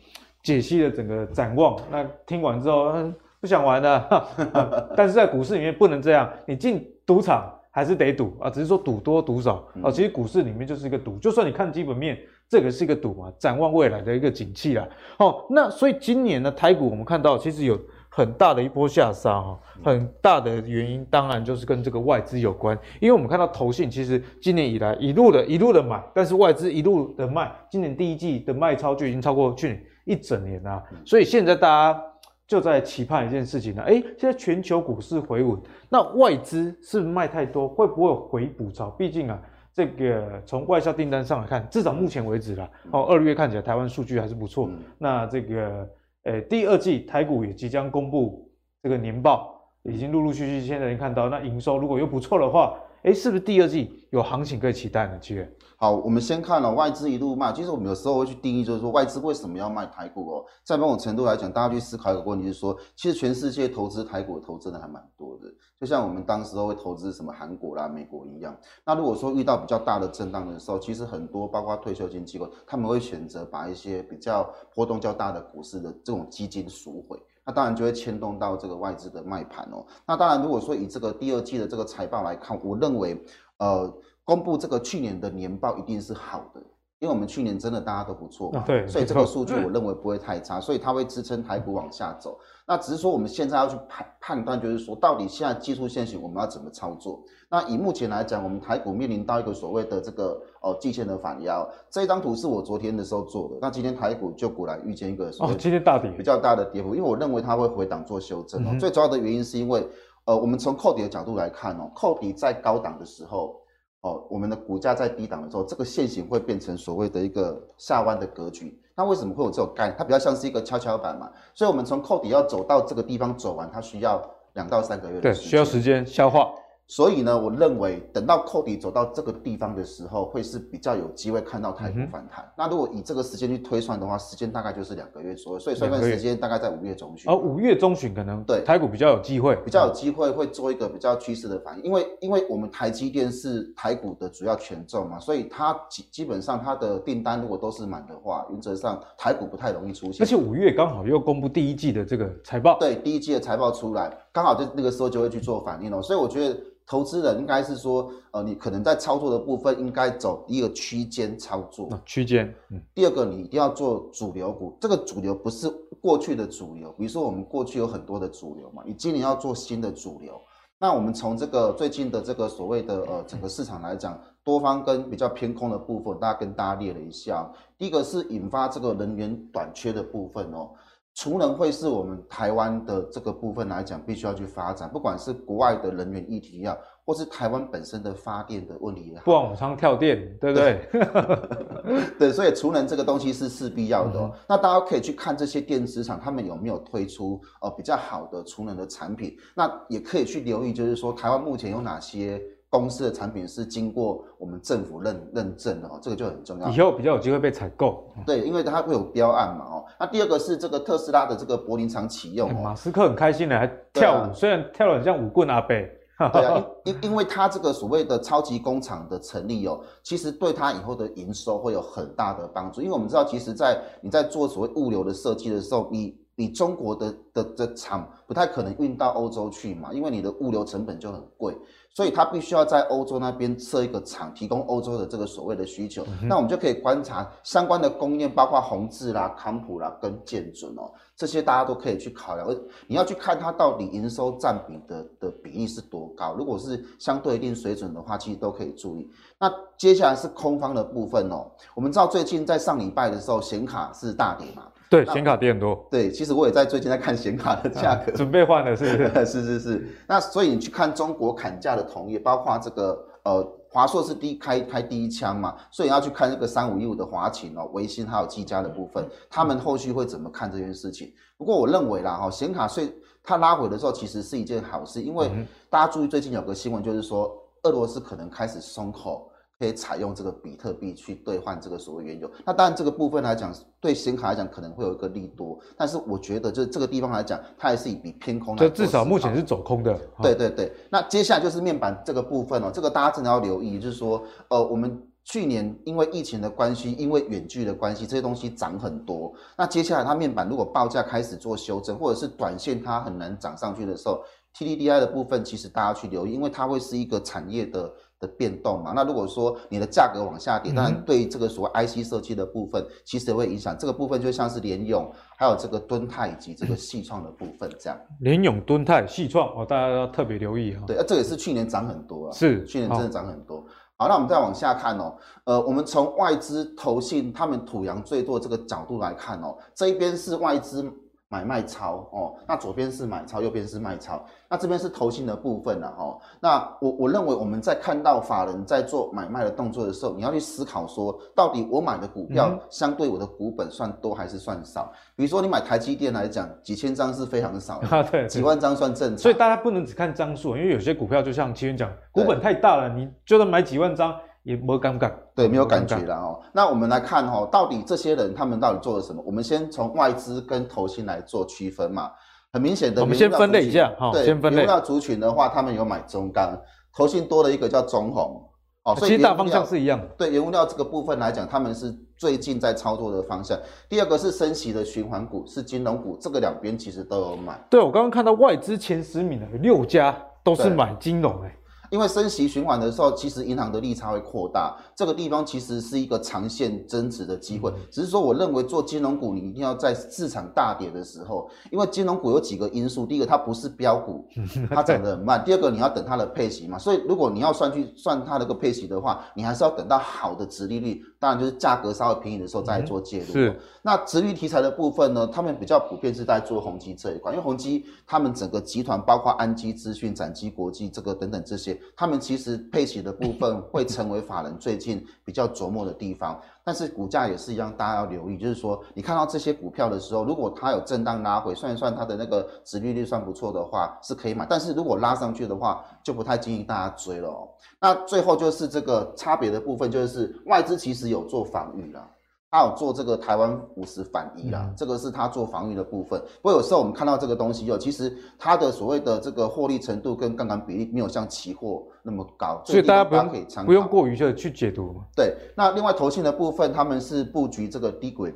解析了整个展望，那听完之后，嗯，不想玩了，[LAUGHS] 但是在股市里面不能这样，你进赌场。还是得赌啊，只是说赌多赌少啊。其实股市里面就是一个赌，就算你看基本面，这个是一个赌嘛，展望未来的一个景气啦。哦，那所以今年呢，台股我们看到其实有很大的一波下杀哈，很大的原因当然就是跟这个外资有关，因为我们看到投信其实今年以来一路的一路的买，但是外资一路的卖，今年第一季的卖超就已经超过去年一整年啦。所以现在大家就在期盼一件事情呢。哎，现在全球股市回稳，那外资是卖太多？会不会回补潮？毕竟啊，这个从外销订单上来看，至少目前为止啦，哦，二月看起来台湾数据还是不错。嗯、那这个，呃，第二季台股也即将公布这个年报，已经陆陆续续现在能看到。那营收如果又不错的话，哎，是不是第二季有行情可以期待呢？七月？好，我们先看了、外资一路卖。其实我们有时候会去定义，就是说外资为什么要卖台股哦？在某种程度来讲，大家去思考一个问题，就是说，其实全世界投资台股的投资的还蛮多的。就像我们当时候会投资什么韩国啦、美国一样。那如果说遇到比较大的震荡的时候，其实很多包括退休金机构，他们会选择把一些比较波动较大的股市的这种基金赎回。那当然就会牵动到这个外资的卖盘哦。那当然，如果说以这个第二季的这个财报来看，我认为，呃。公布这个去年的年报一定是好的，因为我们去年真的大家都不错嘛，对，所以这个数据我认为不会太差，所以它会支撑台股往下走。那只是说我们现在要去判判断，就是说到底现在技术线型我们要怎么操作？那以目前来讲，我们台股面临到一个所谓的这个哦季线的反压，这一张图是我昨天的时候做的。那今天台股就果然遇见一个哦，今天大跌比较大的跌幅，因为我认为它会回档做修正哦。最主要的原因是因为呃，我们从扣底的角度来看哦，扣底在高档的时候。哦，我们的股价在低档的时候，这个线型会变成所谓的一个下弯的格局。那为什么会有这种概念？它比较像是一个跷跷板嘛。所以，我们从扣底要走到这个地方走完，它需要两到三个月的时间。对，需要时间消化。所以呢，我认为等到扣底走到这个地方的时候，会是比较有机会看到台股反弹。嗯、那如果以这个时间去推算的话，时间大概就是两个月左右。所以算算时间大概在五月中旬。而五月中旬可能对台股比较有机会，比较有机会会做一个比较趋势的反应。因为因为我们台积电是台股的主要权重嘛，所以它基基本上它的订单如果都是满的话，原则上台股不太容易出现。而且五月刚好又公布第一季的这个财报，对，第一季的财报出来，刚好就那个时候就会去做反应哦。所以我觉得。投资人应该是说，呃，你可能在操作的部分应该走一个区间操作。区间，嗯。第二个，你一定要做主流股。这个主流不是过去的主流，比如说我们过去有很多的主流嘛，你今年要做新的主流。那我们从这个最近的这个所谓的呃整个市场来讲，多方跟比较偏空的部分，大家跟大家列了一下。第一个是引发这个能源短缺的部分哦。储能会是我们台湾的这个部分来讲，必须要去发展，不管是国外的能源议题啊，或是台湾本身的发电的问题也好，不往常跳电，对不对？对，[LAUGHS] 对，所以储能这个东西是势必要的哦。嗯、那大家可以去看这些电子厂，他们有没有推出呃比较好的储能的产品？那也可以去留意，就是说台湾目前有哪些。公司的产品是经过我们政府认认证的哦，这个就很重要。以后比较有机会被采购。对，因为它会有标案嘛哦。那第二个是这个特斯拉的这个柏林厂启用哦。马斯克很开心的，还跳舞，啊、虽然跳得很像舞棍阿贝。对啊，因因因为他这个所谓的超级工厂的成立哦，其实对他以后的营收会有很大的帮助。因为我们知道，其实，在你在做所谓物流的设计的时候，你你中国的的的厂不太可能运到欧洲去嘛，因为你的物流成本就很贵。所以它必须要在欧洲那边设一个厂，提供欧洲的这个所谓的需求。嗯、那我们就可以观察相关的供应链，包括宏志啦、康普啦跟建准哦，这些大家都可以去考量。而你要去看它到底营收占比的的比例是多高，如果是相对一定水准的话，其实都可以注意。那接下来是空方的部分哦，我们知道最近在上礼拜的时候，显卡是大跌嘛。对，显卡跌很多。对，其实我也在最近在看显卡的价格，啊、准备换了，是不是？[LAUGHS] 是是是。那所以你去看中国砍价的同业，包括这个呃华硕是第一开开第一枪嘛，所以你要去看这个三五一五的华擎哦、微星还有技嘉的部分，他们后续会怎么看这件事情？不过我认为啦哈，显卡税它拉回的时候其实是一件好事，因为大家注意最近有个新闻就是说，俄罗斯可能开始松口。可以采用这个比特币去兑换这个所谓原油，那当然这个部分来讲，对显卡来讲可能会有一个利多，但是我觉得就是这个地方来讲，它还是以比偏空来。这至少目前是走空的。对对对，那接下来就是面板这个部分哦，这个大家真的要留意，就是说，呃，我们去年因为疫情的关系，因为远距的关系，这些东西涨很多。那接下来它面板如果报价开始做修正，或者是短线它很难涨上去的时候，TDDI 的部分其实大家去留意，因为它会是一个产业的。的变动嘛，那如果说你的价格往下跌，当然对这个所谓 IC 设计的部分，其实也会影响。这个部分就像是联咏，还有这个敦泰以及这个细创的部分这样。联咏、敦泰、细创哦，大家要特别留意哈。对，啊，这也是去年涨很多啊，是去年真的涨很多。好，好，那我们再往下看哦，呃，我们从外资投信他们土洋最多这个角度来看哦，这一边是外资买卖超哦，那左边是买超，右边是卖超，那这边是投信的部分了哦。那我我认为我们在看到法人在做买卖的动作的时候，你要去思考说，到底我买的股票相对我的股本算多还是算少？比如说你买台积电来讲，几千张是非常少的，对，几万张算正常。所以大家不能只看张数，因为有些股票就像奇云讲，股本太大了，你就算买几万张。也没有尴尬，对，没有感觉了哦。那我们来看哈，到底这些人他们到底做了什么？我们先从外资跟投信来做区分嘛。很明显的，我们先分类一下哈。对，先分类。原物料族群的话，他们有买中钢，投信多了一个叫中红。哦，所以其实大方向是一样的。对，原物料这个部分来讲，他们是最近在操作的方向。第二个是升息的循环股，是金融股，这个两边其实都有买。对，我刚刚看到外资前十名的六家都是买金融哎。因为升息循环的时候，其实银行的利差会扩大，这个地方其实是一个长线增值的机会。只是说，我认为做金融股，你一定要在市场大跌的时候，因为金融股有几个因素：第一个，它不是标股，[LAUGHS] 它涨得很慢；第二个，你要等它的配息嘛。所以，如果你要算去算它的个配息的话，你还是要等到好的值利率，当然就是价格稍微便宜的时候再做介入。是。那殖利率题材的部分呢，他们比较普遍是在做宏基这一块，因为宏基他们整个集团包括安基资讯、展基国际这个等等这些。他们其实配息的部分会成为法人最近比较琢磨的地方，但是股价也是一样，大家要留意，就是说你看到这些股票的时候，如果它有震荡拉回，算一算它的那个殖利率算不错的话，是可以买。但是如果拉上去的话，就不太建议大家追了哦。那最后就是这个差别的部分，就是外资其实有做防御了。他有做这个台湾五十反一啦，这个是他做防御的部分。不过有时候我们看到这个东西，就其实它的所谓的这个获利程度跟杠杆比例没有像期货那么高，所以大家不用不用过于的去解读。对，那另外投信的部分，他们是布局这个低轨。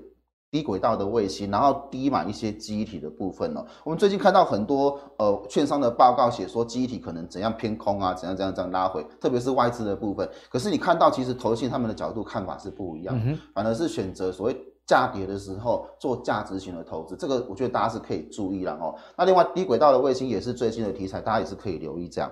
低轨道的卫星，然后低买一些记忆体的部分哦。我们最近看到很多呃券商的报告写说记忆体可能怎样偏空啊，怎样怎样怎样拉回，特别是外资的部分。可是你看到其实投信他们的角度看法是不一样，嗯、反而是选择所谓价跌的时候做价值型的投资。这个我觉得大家是可以注意了哦。那另外低轨道的卫星也是最新的题材，大家也是可以留意这样。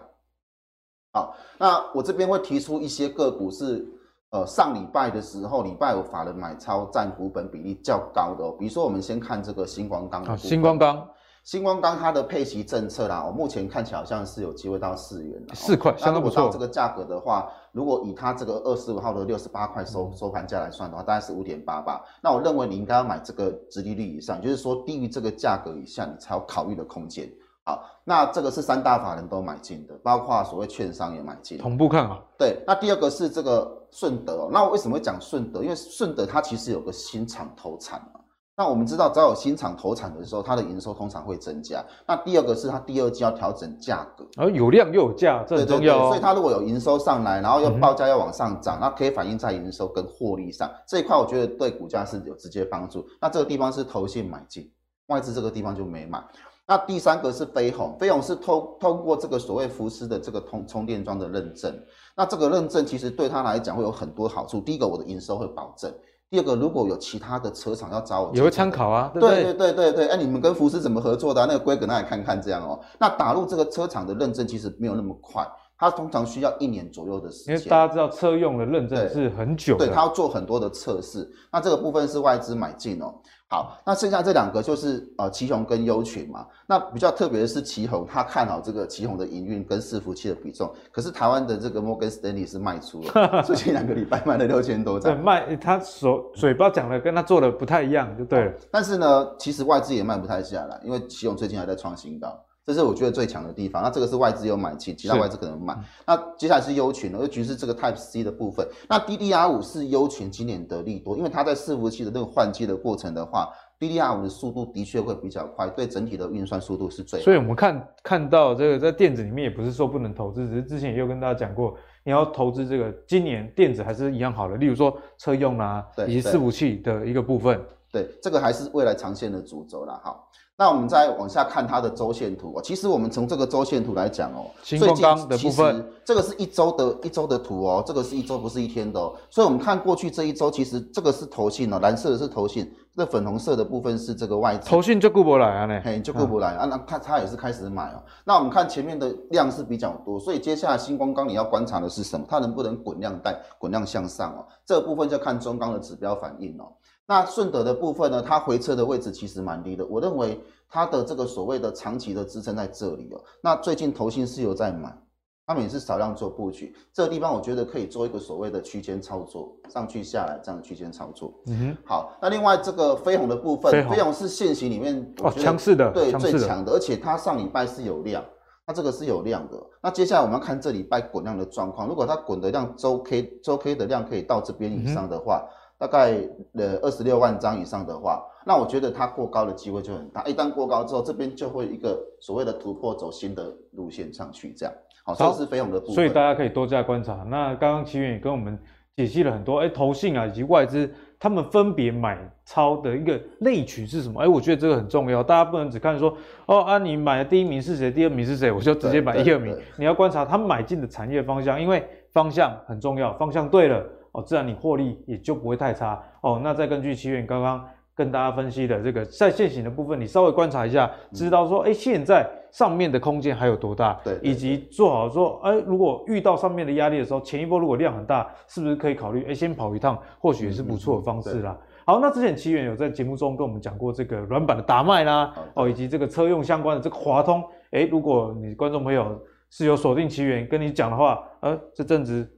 好，那我这边会提出一些个股是。呃，上礼拜的时候，礼拜五法人买超占股本比例较高的哦。比如说，我们先看这个星光钢的。新光钢，星光钢它的配息政策啦，我目前看起来好像是有机会到四元的。四块，相当不错。这个价格的话，如果以它这个二十五号的六十八块收收盘价来算的话，大概是五点八八。那我认为你应该要买这个殖利率以上，就是说低于这个价格以下，你才有考虑的空间。好，那这个是三大法人都买进的，包括所谓券商也买进，同步看啊。对，那第二个是这个顺德哦，那我为什么会讲顺德？因为顺德它其实有个新厂投产嘛。那我们知道，只要有新厂投产的时候，它的营收通常会增加。那第二个是它第二季要调整价格，而、哦、有量又有价，这很重要、哦。所以它如果有营收上来，然后又报价要往上涨，那、嗯、可以反映在营收跟获利上这一块，我觉得对股价是有直接帮助。那这个地方是投信买进，外资这个地方就没买。那第三个是飞鸿，飞鸿是通通过这个所谓福斯的这个通充电桩的认证。那这个认证其实对他来讲会有很多好处。第一个，我的营收会保证；第二个，如果有其他的车厂要找我，也会参考啊。对对对对对，哎，你们跟福斯怎么合作的啊？那个规格，那也看看这样哦。那打入这个车厂的认证其实没有那么快，它通常需要一年左右的时间。因为大家知道车用的认证是很久的，对，它要做很多的测试。那这个部分是外资买进哦。好，那剩下这两个就是呃奇宏跟优群嘛。那比较特别的是奇宏，他看好这个奇宏的营运跟伺服器的比重，可是台湾的这个摩根斯丹利是卖出了，[LAUGHS] 最近两个礼拜卖了六千多张。对，卖他所嘴巴讲的跟他做的不太一样，就对了。但是呢，其实外资也卖不太下来，因为奇宏最近还在创新高。这是我觉得最强的地方。那这个是外资有买进，其他外资可能买。那接下来是优群了，优群是这个 Type C 的部分。那 DDR 五是优群今年的利多，因为它在伺服器的那个换机的过程的话，DDR 五的速度的确会比较快，对整体的运算速度是最。所以我们看看到这个在电子里面也不是说不能投资，只是之前也有跟大家讲过，你要投资这个今年电子还是一样好的，例如说车用啊，以及伺服器的一个部分。对，这个还是未来长线的主轴啦。好。那我们再往下看它的周线图哦。其实我们从这个周线图来讲哦，新光钢的部分，这个是一周的一周的图哦，这个是一周不是一天的哦。所以我们看过去这一周，其实这个是投信哦，蓝色的是投信，这粉红色的部分是这个外资。投信就顾不来啊呢，嘿，就顾不来啊。那它它也是开始买哦。那我们看前面的量是比较多，所以接下来星光钢你要观察的是什么？它能不能滚量带，滚量向上哦？这个部分就看中钢的指标反应哦。那顺德的部分呢，它回撤的位置其实蛮低的，我认为它的这个所谓的长期的支撑在这里哦。那最近投信是有在买。他们也是少量做布局，这个地方我觉得可以做一个所谓的区间操作，上去下来这样的区间操作。嗯哼，好，那另外这个飞鸿的部分，飞鸿是线型里面哦强势的，对最强的，而且它上礼拜是有量，它这个是有量的。那接下来我们要看这礼拜滚量的状况，如果它滚的量周 K 周 K 的量可以到这边以上的话，嗯、大概呃二十六万张以上的话，那我觉得它过高的机会就很大。一旦过高之后，这边就会一个所谓的突破，走新的路线上去这样。好，这是飞鸿的部分，所以大家可以多加观察。那刚刚奇远也跟我们解析了很多，哎、欸，投信啊以及外资，他们分别买超的一个类群是什么？哎、欸，我觉得这个很重要，大家不能只看说，哦啊，你买的第一名是谁，第二名是谁，我就直接买一二名。你要观察他们买进的产业方向，因为方向很重要，方向对了，哦，自然你获利也就不会太差。哦，那再根据奇源刚刚跟大家分析的这个在现行的部分，你稍微观察一下，知道说，哎、欸，现在。上面的空间还有多大？以及做好说，哎，如果遇到上面的压力的时候，前一波如果量很大，是不是可以考虑，哎，先跑一趟，或许也是不错的方式啦。嗯、好，那之前奇源有在节目中跟我们讲过这个软板的达麦啦，哦，以及这个车用相关的这个华通，哎，如果你观众朋友是有锁定奇源跟你讲的话，呃，这阵子。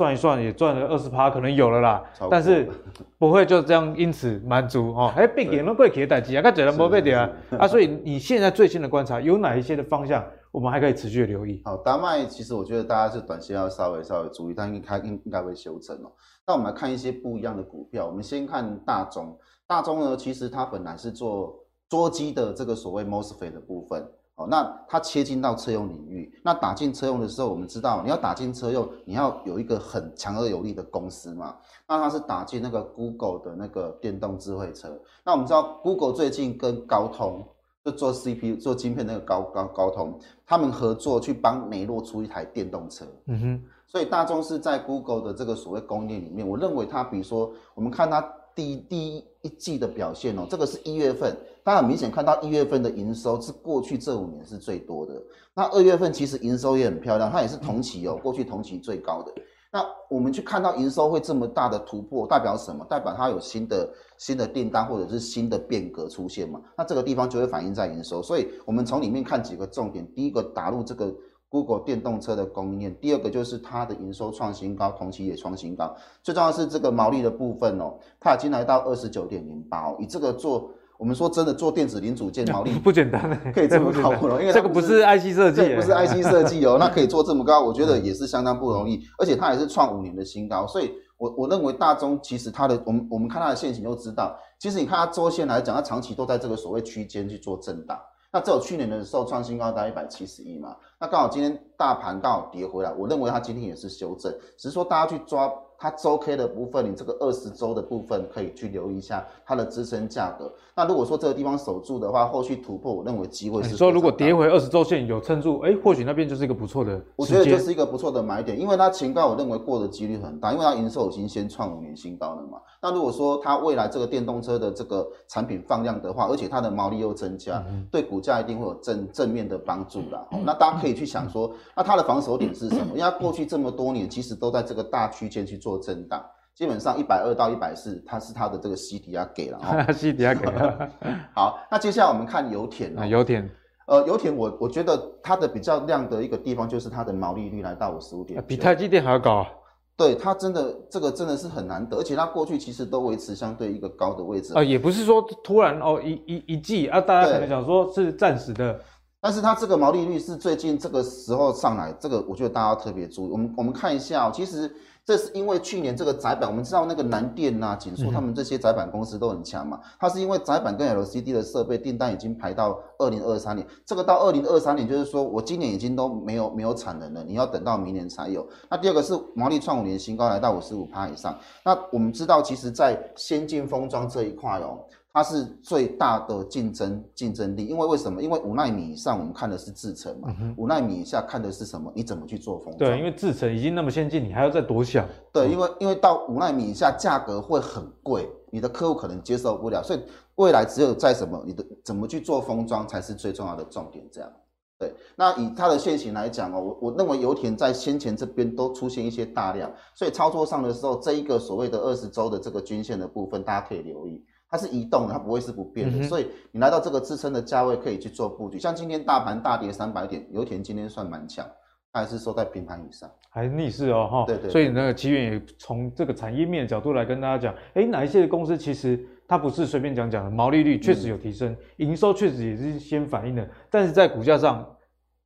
算一算也赚了二十趴，可能有了啦，但是不会就这样因此满足哦。哎，毕竟那贵企的代志啊，该怎样不被点啊？啊，所以你现在最新的观察有哪一些的方向，我们还可以持续的留意。好，达麦其实我觉得大家是短线要稍微稍微注意，但应该应应该会修正哦。那我们来看一些不一样的股票，我们先看大中，大中呢其实它本来是做捉机的这个所谓 MOSFET 的部分。那它切进到车用领域，那打进车用的时候，我们知道你要打进车用，你要有一个很强而有力的公司嘛。那它是打进那个 Google 的那个电动智慧车。那我们知道 Google 最近跟高通就做 CPU 做晶片那个高高高通，他们合作去帮美洛出一台电动车。嗯哼，所以大众是在 Google 的这个所谓供应链里面，我认为它比如说我们看它。第第一一季的表现哦，这个是一月份，大家很明显看到一月份的营收是过去这五年是最多的。那二月份其实营收也很漂亮，它也是同期哦，过去同期最高的。那我们去看到营收会这么大的突破，代表什么？代表它有新的新的订单或者是新的变革出现嘛？那这个地方就会反映在营收。所以我们从里面看几个重点，第一个打入这个。Google 电动车的供应链，第二个就是它的营收创新高，同期也创新高。最重要的是这个毛利的部分哦，它已经来到二十九点零八哦。以这个做，我们说真的做电子零组件 [LAUGHS] 毛利不简单，可以 [LAUGHS] 这么高了，因为这个不是 IC 设计，不是 IC 设计哦，那可以做这么高，我觉得也是相当不容易，而且它也是创五年的新高。所以我我认为大中其实它的，我们我们看它的线型就知道，其实你看它周线来讲，它长期都在这个所谓区间去做震荡。那只有去年的时候创新高达一百七十亿嘛，那刚好今天大盘刚好跌回来，我认为它今天也是修正，只是说大家去抓。它周 K 的部分，你这个二十周的部分可以去留意一下它的支撑价格。那如果说这个地方守住的话，后续突破，我认为机会是。说如果跌回二十周线有撑住，哎，或许那边就是一个不错的。我觉得就是一个不错的买点，因为它前高我认为过的几率很大，因为它营收已经先创五年新高了嘛。那如果说它未来这个电动车的这个产品放量的话，而且它的毛利又增加，嗯、对股价一定会有正正面的帮助啦。嗯、那大家可以去想说，那它的防守点是什么？因为它过去这么多年其实都在这个大区间去做。震荡，基本上一百二到一百四，它是它的这个 C D R 给了哈，C D R 给了。[LAUGHS] [LAUGHS] 好，那接下来我们看油田啊，油田，呃，油田我我觉得它的比较亮的一个地方就是它的毛利率来到五十五点，比台积电还要高啊。对，它真的这个真的是很难得，而且它过去其实都维持相对一个高的位置啊、呃，也不是说突然哦一一一季啊，大家可能想说是暂时的，但是它这个毛利率是最近这个时候上来，这个我觉得大家要特别注意。我们我们看一下哦，其实。这是因为去年这个窄板，我们知道那个南电呐、啊、景硕他们这些窄板公司都很强嘛。它是因为窄板跟 LCD 的设备订单已经排到二零二三年，这个到二零二三年就是说我今年已经都没有没有产能了，你要等到明年才有。那第二个是毛利创五年新高，来到五十五趴以上。那我们知道，其实在先进封装这一块哦。它是最大的竞争竞争力，因为为什么？因为五纳米以上我们看的是制程嘛，五纳、嗯、米以下看的是什么？你怎么去做封装？对，因为制程已经那么先进，你还要再多想？对，因为因为到五纳米以下价格会很贵，你的客户可能接受不了，所以未来只有在什么？你的怎么去做封装才是最重要的重点，这样。对，那以它的线型来讲哦，我我认为油田在先前这边都出现一些大量，所以操作上的时候，这一个所谓的二十周的这个均线的部分，大家可以留意，它是移动的，它不会是不变的，嗯、所以你来到这个支撑的价位，可以去做布局。像今天大盘大跌三百点，油田今天算蛮强。还是收在平盘以上，还是逆势哦，哈。对，对对。所以那个奇远也从这个产业面的角度来跟大家讲，哎，哪一些的公司其实它不是随便讲讲的，毛利率确实有提升，嗯、营收确实也是先反映的，但是在股价上，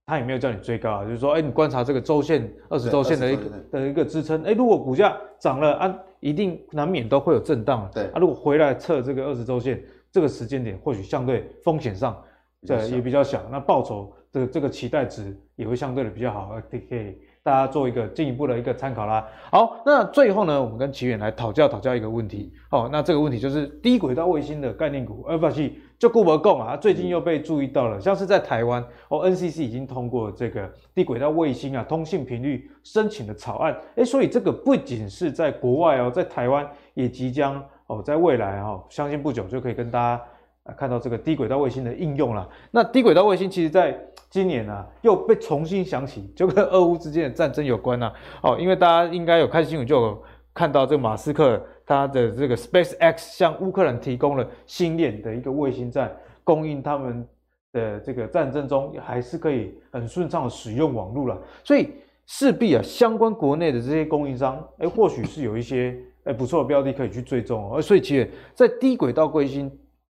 它也没有叫你追高啊，就是说，哎，你观察这个周线、二十周线的一个的一个支撑，哎，如果股价涨了啊，一定难免都会有震荡，对。啊，如果回来测这个二十周线，这个时间点或许相对风险上，对也比较小，那报酬的这个期待值也会相对的比较好，可以。大家做一个进一步的一个参考啦。好，那最后呢，我们跟奇远来讨教讨教一个问题。哦，那这个问题就是低轨道卫星的概念股，而不是就顾不供啊。最近又被注意到了，像是在台湾哦，NCC 已经通过这个低轨道卫星啊通信频率申请的草案。诶，所以这个不仅是在国外哦，在台湾也即将哦，在未来哈、哦，相信不久就可以跟大家。啊，看到这个低轨道卫星的应用了。那低轨道卫星其实在今年啊，又被重新想起，就跟俄乌之间的战争有关呐。哦，因为大家应该有看新闻，就有看到这个马斯克他的这个 SpaceX 向乌克兰提供了星链的一个卫星站，供应他们的这个战争中还是可以很顺畅的使用网络了。所以势必啊，相关国内的这些供应商，哎，或许是有一些哎不错的标的可以去追踪哦。所以其实，在低轨道卫星。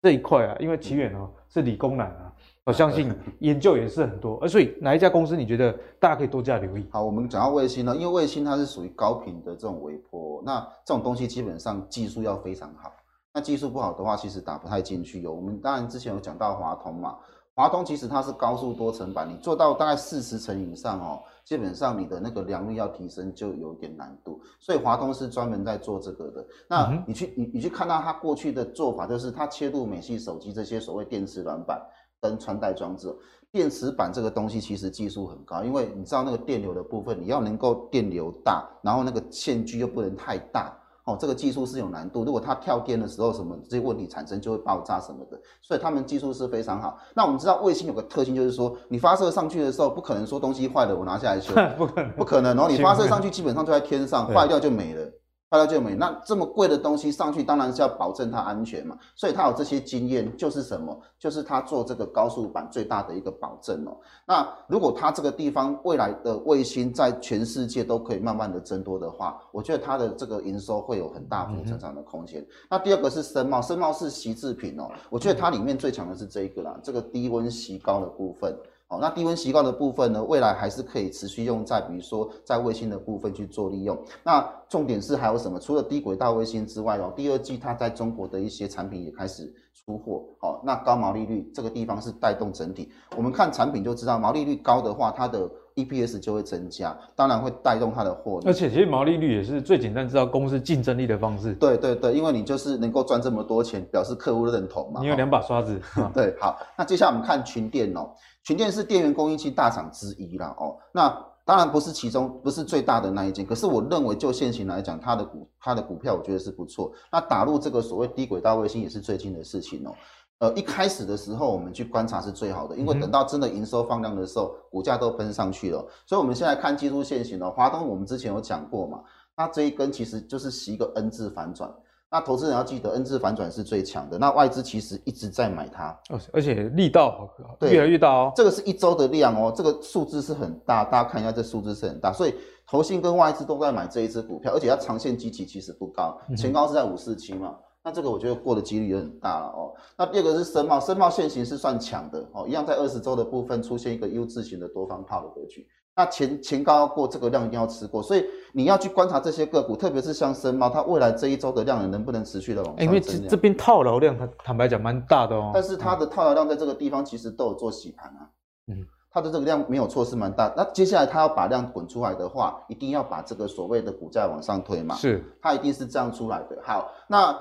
这一块啊，因为奇远哦是理工男啊，我相信研究也是很多，而所以哪一家公司你觉得大家可以多加留意？好，我们讲到卫星呢，因为卫星它是属于高频的这种微波，那这种东西基本上技术要非常好，那技术不好的话，其实打不太进去。有我们当然之前有讲到华通嘛，华通其实它是高速多层板，你做到大概四十层以上哦。基本上你的那个良率要提升就有点难度，所以华通是专门在做这个的。那你去你你去看到它过去的做法，就是它切入美系手机这些所谓电池软板跟穿戴装置。电池板这个东西其实技术很高，因为你知道那个电流的部分，你要能够电流大，然后那个线距又不能太大。哦，这个技术是有难度。如果它跳电的时候，什么这些问题产生，就会爆炸什么的。所以他们技术是非常好。那我们知道卫星有个特性，就是说你发射上去的时候，不可能说东西坏了我拿下来修，[LAUGHS] 不可能，不可能。然后你发射上去，基本上就在天上，坏掉就没了。快乐就没，那这么贵的东西上去，当然是要保证它安全嘛。所以他有这些经验，就是什么？就是他做这个高速板最大的一个保证哦。那如果他这个地方未来的卫星在全世界都可以慢慢的增多的话，我觉得它的这个营收会有很大幅成长的空间。那第二个是深茂，深茂是锡制品哦。我觉得它里面最强的是这一个啦，这个低温锡膏的部分。好，那低温习惯的部分呢，未来还是可以持续用在，比如说在卫星的部分去做利用。那重点是还有什么？除了低轨道卫星之外哦，第二季它在中国的一些产品也开始出货。好，那高毛利率这个地方是带动整体。我们看产品就知道，毛利率高的话，它的 EPS 就会增加，当然会带动它的获利。而且其实毛利率也是最简单知道公司竞争力的方式。对对对，因为你就是能够赚这么多钱，表示客户认同嘛。你有两把刷子。[LAUGHS] 对，好，那接下来我们看群电哦。群电是电源供应器大厂之一啦，哦，那当然不是其中不是最大的那一间，可是我认为就现行来讲，它的股它的股票我觉得是不错。那打入这个所谓低轨道卫星也是最近的事情哦。呃，一开始的时候我们去观察是最好的，因为等到真的营收放量的时候，股价都喷上去了。所以我们现在看技术线型哦，华东我们之前有讲过嘛，它这一根其实就是洗一个 N 字反转。那投资人要记得，N 字反转是最强的。那外资其实一直在买它，而且力道越来越大哦。这个是一周的量哦，这个数字是很大，大家看一下，这数字是很大。所以投信跟外资都在买这一只股票，而且它长线基期其实不高，前高是在五四七嘛。那这个我觉得过的几率也很大了哦。那第二个是深茂，深茂现行是算强的哦，一样在二十周的部分出现一个 U 字型的多方炮的格局。那前前高过这个量一定要吃过，所以你要去观察这些个股，特别是像深茂，它未来这一周的量能不能持续的往上增、欸？因为这这边套牢量，它坦白讲蛮大的哦。但是它的套牢量在这个地方其实都有做洗盘啊，嗯，它的这个量没有错是蛮大。那接下来它要把量滚出来的话，一定要把这个所谓的股价往上推嘛，是，它一定是这样出来的。好，那。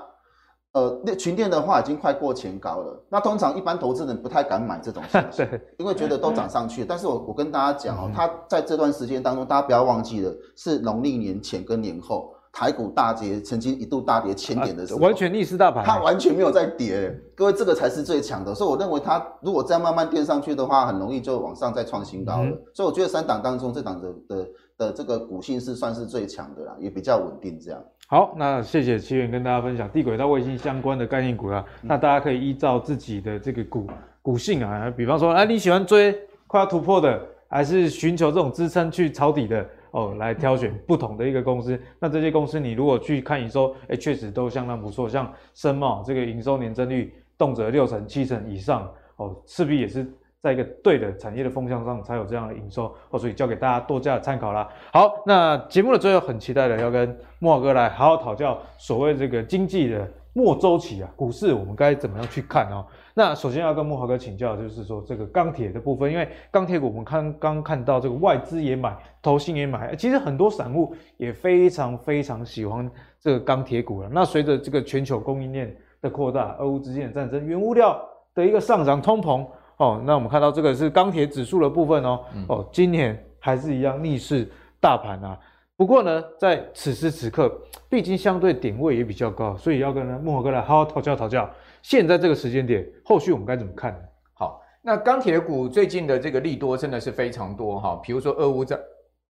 呃，那群电的话已经快过前高了。那通常一般投资人不太敢买这种东西，[LAUGHS] 因为觉得都涨上去。但是我我跟大家讲哦，它在这段时间当中，大家不要忘记了，是农历年前跟年后，台股大跌，曾经一度大跌千点的时候，啊、完全逆势大盘，它完全没有在跌。各位，这个才是最强的，所以我认为它如果再慢慢垫上去的话，很容易就往上再创新高了。嗯、所以我觉得三档当中，这档的的的这个股性是算是最强的啦，也比较稳定。这样。好，那谢谢奇源跟大家分享地轨道卫星相关的概念股啦，嗯、那大家可以依照自己的这个股股性啊，比方说，哎，你喜欢追快要突破的，还是寻求这种支撑去抄底的？哦，来挑选不同的一个公司，那这些公司你如果去看营收，哎，确实都相当不错。像深茂这个营收年增率动辄六成、七成以上，哦，势必也是在一个对的产业的风向上才有这样的营收，哦，所以交给大家多加的参考啦。好，那节目的最后很期待的要跟慕驊哥来好好讨教所谓这个经济的末周期啊，股市我们该怎么样去看哦？那首先要跟慕驊哥请教，就是说这个钢铁的部分，因为钢铁股我们看刚看到这个外资也买，投信也买，其实很多散户也非常非常喜欢这个钢铁股了。那随着这个全球供应链的扩大，俄乌之间的战争，原物料的一个上涨，通膨哦，那我们看到这个是钢铁指数的部分哦，哦，今年还是一样逆势大盘啊。不过呢，在此时此刻，毕竟相对点位也比较高，所以要跟呢慕驊哥来好好讨教讨教。现在这个时间点，后续我们该怎么看呢？好，那钢铁股最近的这个利多真的是非常多哈，比如说俄乌战、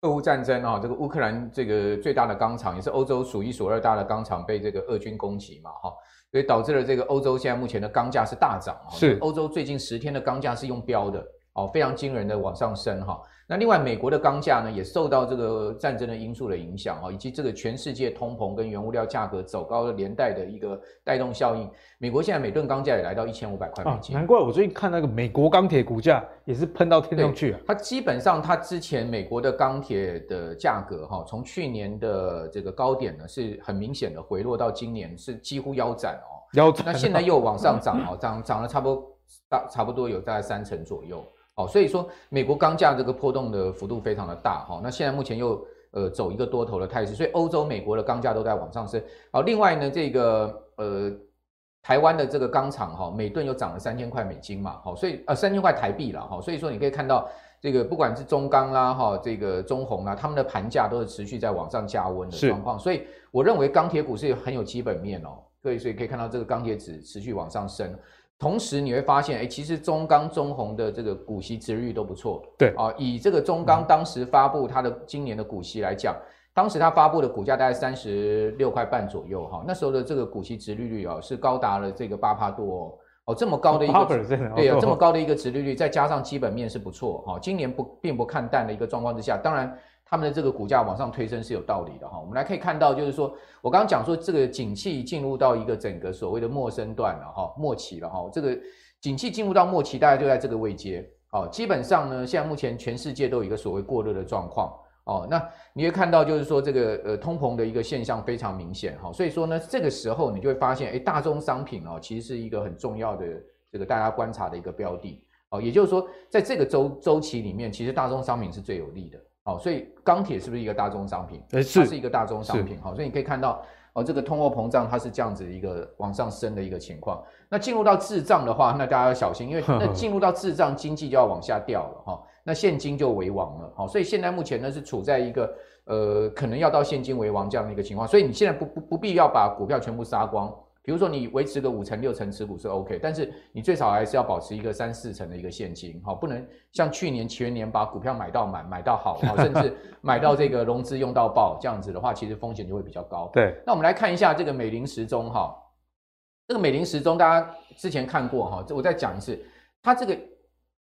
俄乌战争啊，这个乌克兰这个最大的钢厂也是欧洲数一数二大的钢厂被这个俄军攻击嘛哈，所以导致了这个欧洲现在目前的钢价是大涨，是欧洲最近十天的钢价是用标的哦，非常惊人的往上升哈。那另外，美国的钢价呢，也受到这个战争的因素的影响啊，以及这个全世界通膨跟原物料价格走高的连带的一个带动效应。美国现在每吨钢价也来到一千五百块美金。难怪我最近看那个美国钢铁股价也是喷到天上去啊。它基本上，它之前美国的钢铁的价格哈，从去年的这个高点呢，是很明显的回落到今年是几乎腰斩哦，腰斩。那现在又往上涨哦，[LAUGHS] 涨涨了差不多大差不多有大概三成左右。哦，所以说美国钢价这个波动的幅度非常的大哈，那现在目前又呃走一个多头的态势，所以欧洲、美国的钢价都在往上升。好，另外呢，这个呃台湾的这个钢厂哈，每吨又涨了三千块美金嘛，好，所以呃三千块台币了哈，所以说你可以看到这个不管是中钢啦哈，这个中红啦，他们的盘价都是持续在往上加温的状况，所以我认为钢铁股是很有基本面哦，所以所以可以看到这个钢铁指持续往上升。同时你会发现，哎，其实中钢、中红的这个股息值率都不错。对啊，以这个中钢当时发布它的今年的股息来讲，嗯、当时它发布的股价大概三十六块半左右哈，那时候的这个股息值率率啊是高达了这个八帕多哦，哦这么高的一个对啊这么高的一个值利率，再加上基本面是不错哈，今年不并不看淡的一个状况之下，当然。他们的这个股价往上推升是有道理的哈，我们来可以看到，就是说我刚刚讲说这个景气进入到一个整个所谓的末生段了哈，末期了哈，这个景气进入到末期，大概就在这个位阶哦。基本上呢，现在目前全世界都有一个所谓过热的状况哦。那你会看到，就是说这个呃通膨的一个现象非常明显哈，所以说呢，这个时候你就会发现，哎，大宗商品哦，其实是一个很重要的这个大家观察的一个标的哦。也就是说，在这个周周期里面，其实大宗商品是最有利的。哦，所以钢铁是不是一个大宗商品？欸、是，它是一个大宗商品。好，所以你可以看到，哦，这个通货膨胀它是这样子一个往上升的一个情况。那进入到滞胀的话，那大家要小心，因为那 [LAUGHS] 进入到滞胀，经济就要往下掉了哈。那现金就为王了。好，所以现在目前呢是处在一个呃可能要到现金为王这样的一个情况。所以你现在不不不必要把股票全部杀光。比如说你维持个五成六成持股是 OK，但是你最少还是要保持一个三四成的一个现金，好，不能像去年全年把股票买到满，买到好，甚至 [LAUGHS] 买到这个融资用到爆，这样子的话，其实风险就会比较高。对，那我们来看一下这个美林时钟哈，这个美林时钟大家之前看过哈，我再讲一次，它这个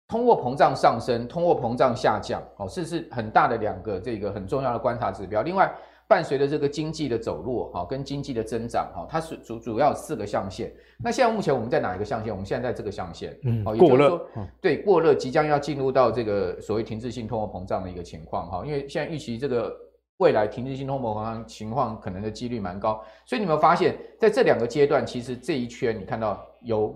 通货膨胀上升，通货膨胀下降，哦，是是很大的两个这个很重要的观察指标。另外。伴随着这个经济的走弱，哈，跟经济的增长，哈，它是主主要四个象限。那现在目前我们在哪一个象限？我们现在在这个象限，嗯，也就是说，过热，对，过热即将要进入到这个所谓停滞性通货膨胀的一个情况，哈，因为现在预期这个未来停滞性通货膨胀情况可能的几率蛮高，所以你有没有发现，在这两个阶段，其实这一圈你看到油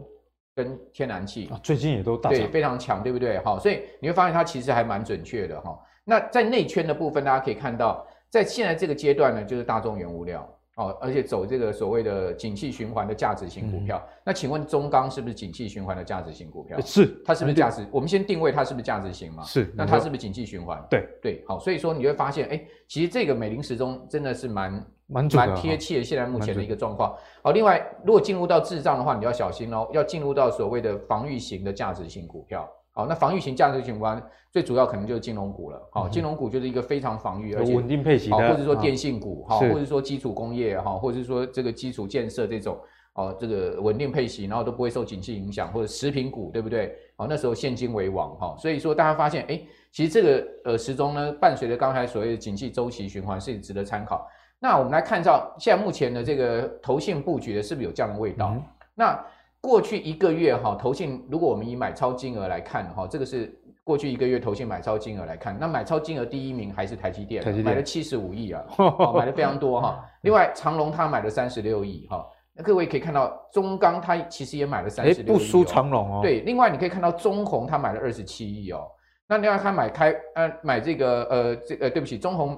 跟天然气啊，最近也都大对非常强，对不对？好，所以你会发现它其实还蛮准确的，哈。那在内圈的部分，大家可以看到。在现在这个阶段呢，就是大众原物料哦，而且走这个所谓的景气循环的价值型股票。嗯、那请问中钢是不是景气循环的价值型股票？是，它是不是价值？我们先定位它是不是价值型嘛？是，那它是不是景气循环？对对，好，所以说你会发现，哎，其实这个美林时钟真的是蛮蛮蛮贴切现在目前的一个状况。好，另外如果进入到智障的话，你要小心哦，要进入到所谓的防御型的价值型股票。好，那防御型价值型关最主要可能就是金融股了。好，金融股就是一个非常防御而且稳定配息好，或者说电信股，哈，或者说基础工业，哈，或者说这个基础建设这种，哦，这个稳定配息，然后都不会受景气影响，或者食品股，对不对？好，那时候现金为王，哈，所以说大家发现，哎，其实这个呃时钟呢，伴随着刚才所谓的景气周期循环，是值得参考。那我们来看到现在目前的这个投信布局的是不是有这样的味道？嗯、那过去一个月哈，投信如果我们以买超金额来看哈，这个是。过去一个月投信买超金额来看，那买超金额第一名还是台积电，台积电买了七十五亿啊，[LAUGHS] 哦，买的非常多哈。另外长荣他买了三十六亿哈，那各位可以看到中钢他其实也买了三十六亿，不输长荣哦。对，另外你可以看到中红他买了二十七亿哦。那另外他买开呃买这个呃这呃对不起中红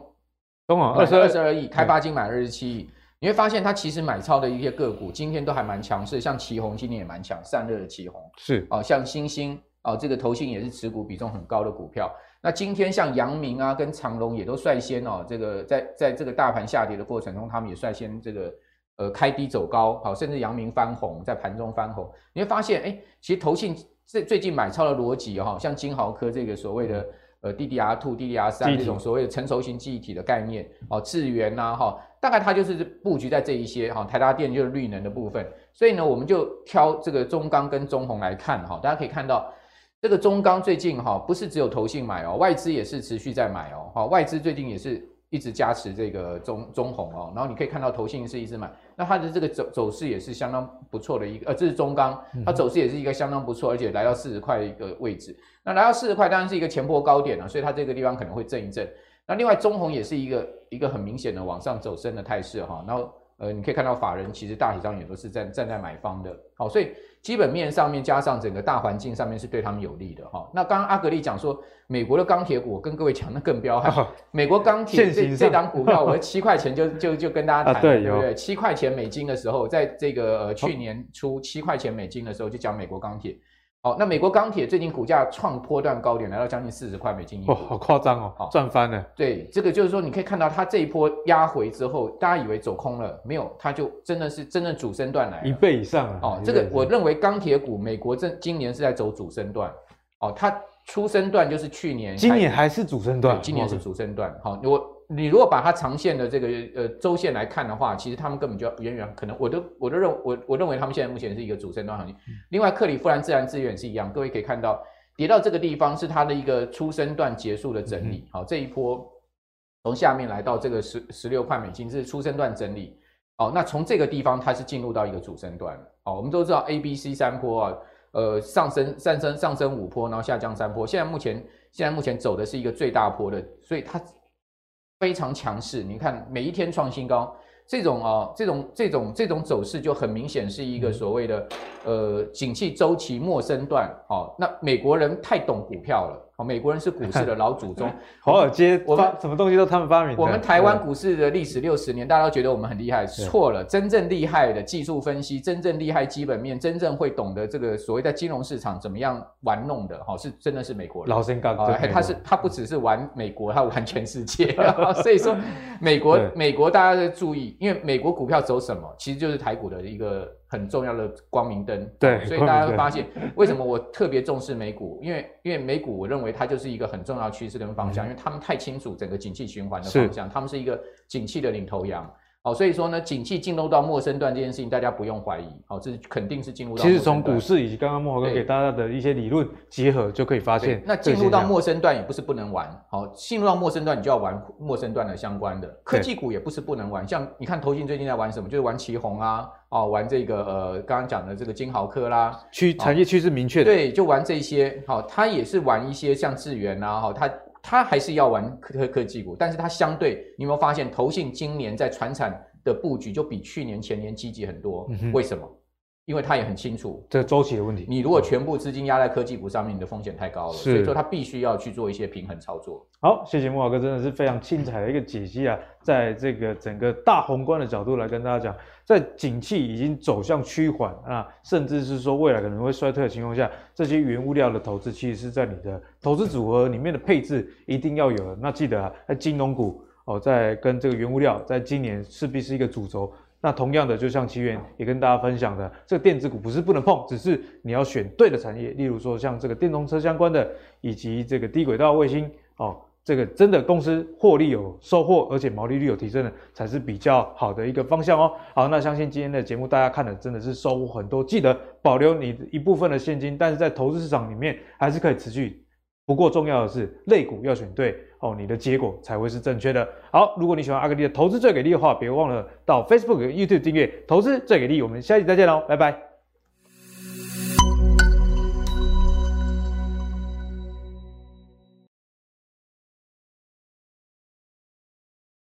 中红二十二十二亿，开发金买了二十七亿，你会发现它其实买超的一些个股今天都还蛮强势，像奇鋐今天也蛮强，散热的奇鋐是哦，像星星。哦，这个投信也是持股比重很高的股票。那今天像阳明啊，跟长隆也都率先哦，这个在在这个大盘下跌的过程中，他们也率先这个呃开低走高，好，甚至阳明翻红，在盘中翻红。你会发现，哎，其实投信最最近买超的逻辑哈，像金豪科这个所谓的呃 DDR two、DDR 三这种所谓的成熟型记忆体的概念，哦，智元呐哈，大概它就是布局在这一些哈，台达电就是绿能的部分。所以呢，我们就挑这个中钢跟中红来看哈，大家可以看到。这个中钢最近哈不是只有投信买哦，外资也是持续在买哦，好，外资最近也是一直加持这个中中红哦，然后你可以看到投信是一直买，那它的这个走走势也是相当不错的一个，呃，这是中钢，它走势也是一个相当不错，而且来到四十块的一个位置，那来到四十块当然是一个前波高点了，所以它这个地方可能会震一震。那另外中红也是一个一个很明显的往上走升的态势哈，然后呃你可以看到法人其实大体上也都是站站在买方的，好，所以。基本面上面加上整个大环境上面是对他们有利的哈。那刚刚阿格力讲说，美国的钢铁股，我跟各位讲那更彪悍。美国钢铁这这档股票，我 [LAUGHS] 七块钱就就就跟大家谈，对不对？七块钱美金的时候，在这个呃去年初七块钱美金的时候就讲美国钢铁。好，那美国钢铁最近股价创波段高点，来到将近四十块美金一股，哦，好夸张哦，好赚翻了。对，这个就是说，你可以看到它这一波压回之后，大家以为走空了，没有，它就真的是真正主升段来了，一倍以上啊。哦，这个我认为钢铁股美国这今年是在走主升段，哦，它初升段就是去年，今年还是主升段，今年是主升段。好，我。你如果把它长线的这个呃周线来看的话，其实他们根本就要远远可能，我都我都认我我认为他们现在目前是一个主升段行情。另外，克里夫兰自然资源是一样，各位可以看到跌到这个地方是它的一个初升段结束的整理。好，这一波从下面来到这个十十六块美金是初升段整理。好，那从这个地方它是进入到一个主升段。好，我们都知道 A、B、C 三波啊，呃上升上升上升五波，然后下降三波。现在目前现在目前走的是一个最大波的，所以它。非常强势，你看每一天创新高，这种啊，这种这种这种走势就很明显是一个所谓的呃景气周期末升段。好，那美国人太懂股票了。美国人是股市的老祖宗，华尔街，我们什么东西都他们发明的。我们台湾股市的历史六十年，大家都觉得我们很厉害，错了。真正厉害的技术分析，真正厉害基本面，真正会懂得这个所谓在金融市场怎么样玩弄的，哈，是真的是美国人。老先生讲，他是他不只是玩美国，他玩全世界。[LAUGHS] 所以说，美国美国大家要注意，因为美国股票走什么，其实就是台股的一个。很重要的光明灯，对，所以大家会发现为什么我特别重视美股，因为因为美股我认为它就是一个很重要的趋势跟方向，嗯、因为他们太清楚整个景气循环的方向，他们是一个景气的领头羊。好，所以说呢，景气进入到陌生段这件事情，大家不用怀疑。好，这肯定是进入到。其实从股市以及刚刚莫豪哥给大家的一些理论结合，就可以发现。那进入到陌生段也不是不能玩。好，进入到陌生段，你就要玩陌生段的相关的科技股，也不是不能玩。像你看，投信最近在玩什么？就是玩奇鋐啊，哦，玩这个呃，刚刚讲的这个金豪科啦，趋产业趋势明确的。对，就玩这些。好，它也是玩一些像智元啊，哈，它。它还是要玩科科技股，但是它相对，你有没有发现，投信今年在传产的布局就比去年前年积极很多？为什么？因为他也很清楚这个周期的问题。你如果全部资金压在科技股上面，你的风险太高了，所以说他必须要去做一些平衡操作。好，谢谢慕驊哥，真的是非常精彩的一个解析啊，在这个整个大宏观的角度来跟大家讲，在景气已经走向趋缓啊，甚至是说未来可能会衰退的情况下，这些原物料的投资其实是在你的投资组合里面的配置一定要有的。那记得啊，在金融股哦，在跟这个原物料，在今年势必是一个主轴。那同样的，就像奇源也跟大家分享的，这个电子股不是不能碰，只是你要选对的产业。例如说，像这个电动车相关的，以及这个低轨道卫星哦，这个真的公司获利有收获，而且毛利率有提升的，才是比较好的一个方向哦。好，那相信今天的节目大家看的真的是收获很多，记得保留你一部分的现金，但是在投资市场里面还是可以持续。不过重要的是，类股要选对哦，你的结果才会是正确的。好，如果你喜欢阿格力的投资最给力的话，别忘了到 Facebook YouTube 订阅投资最给力。我们下期再见喽，拜拜。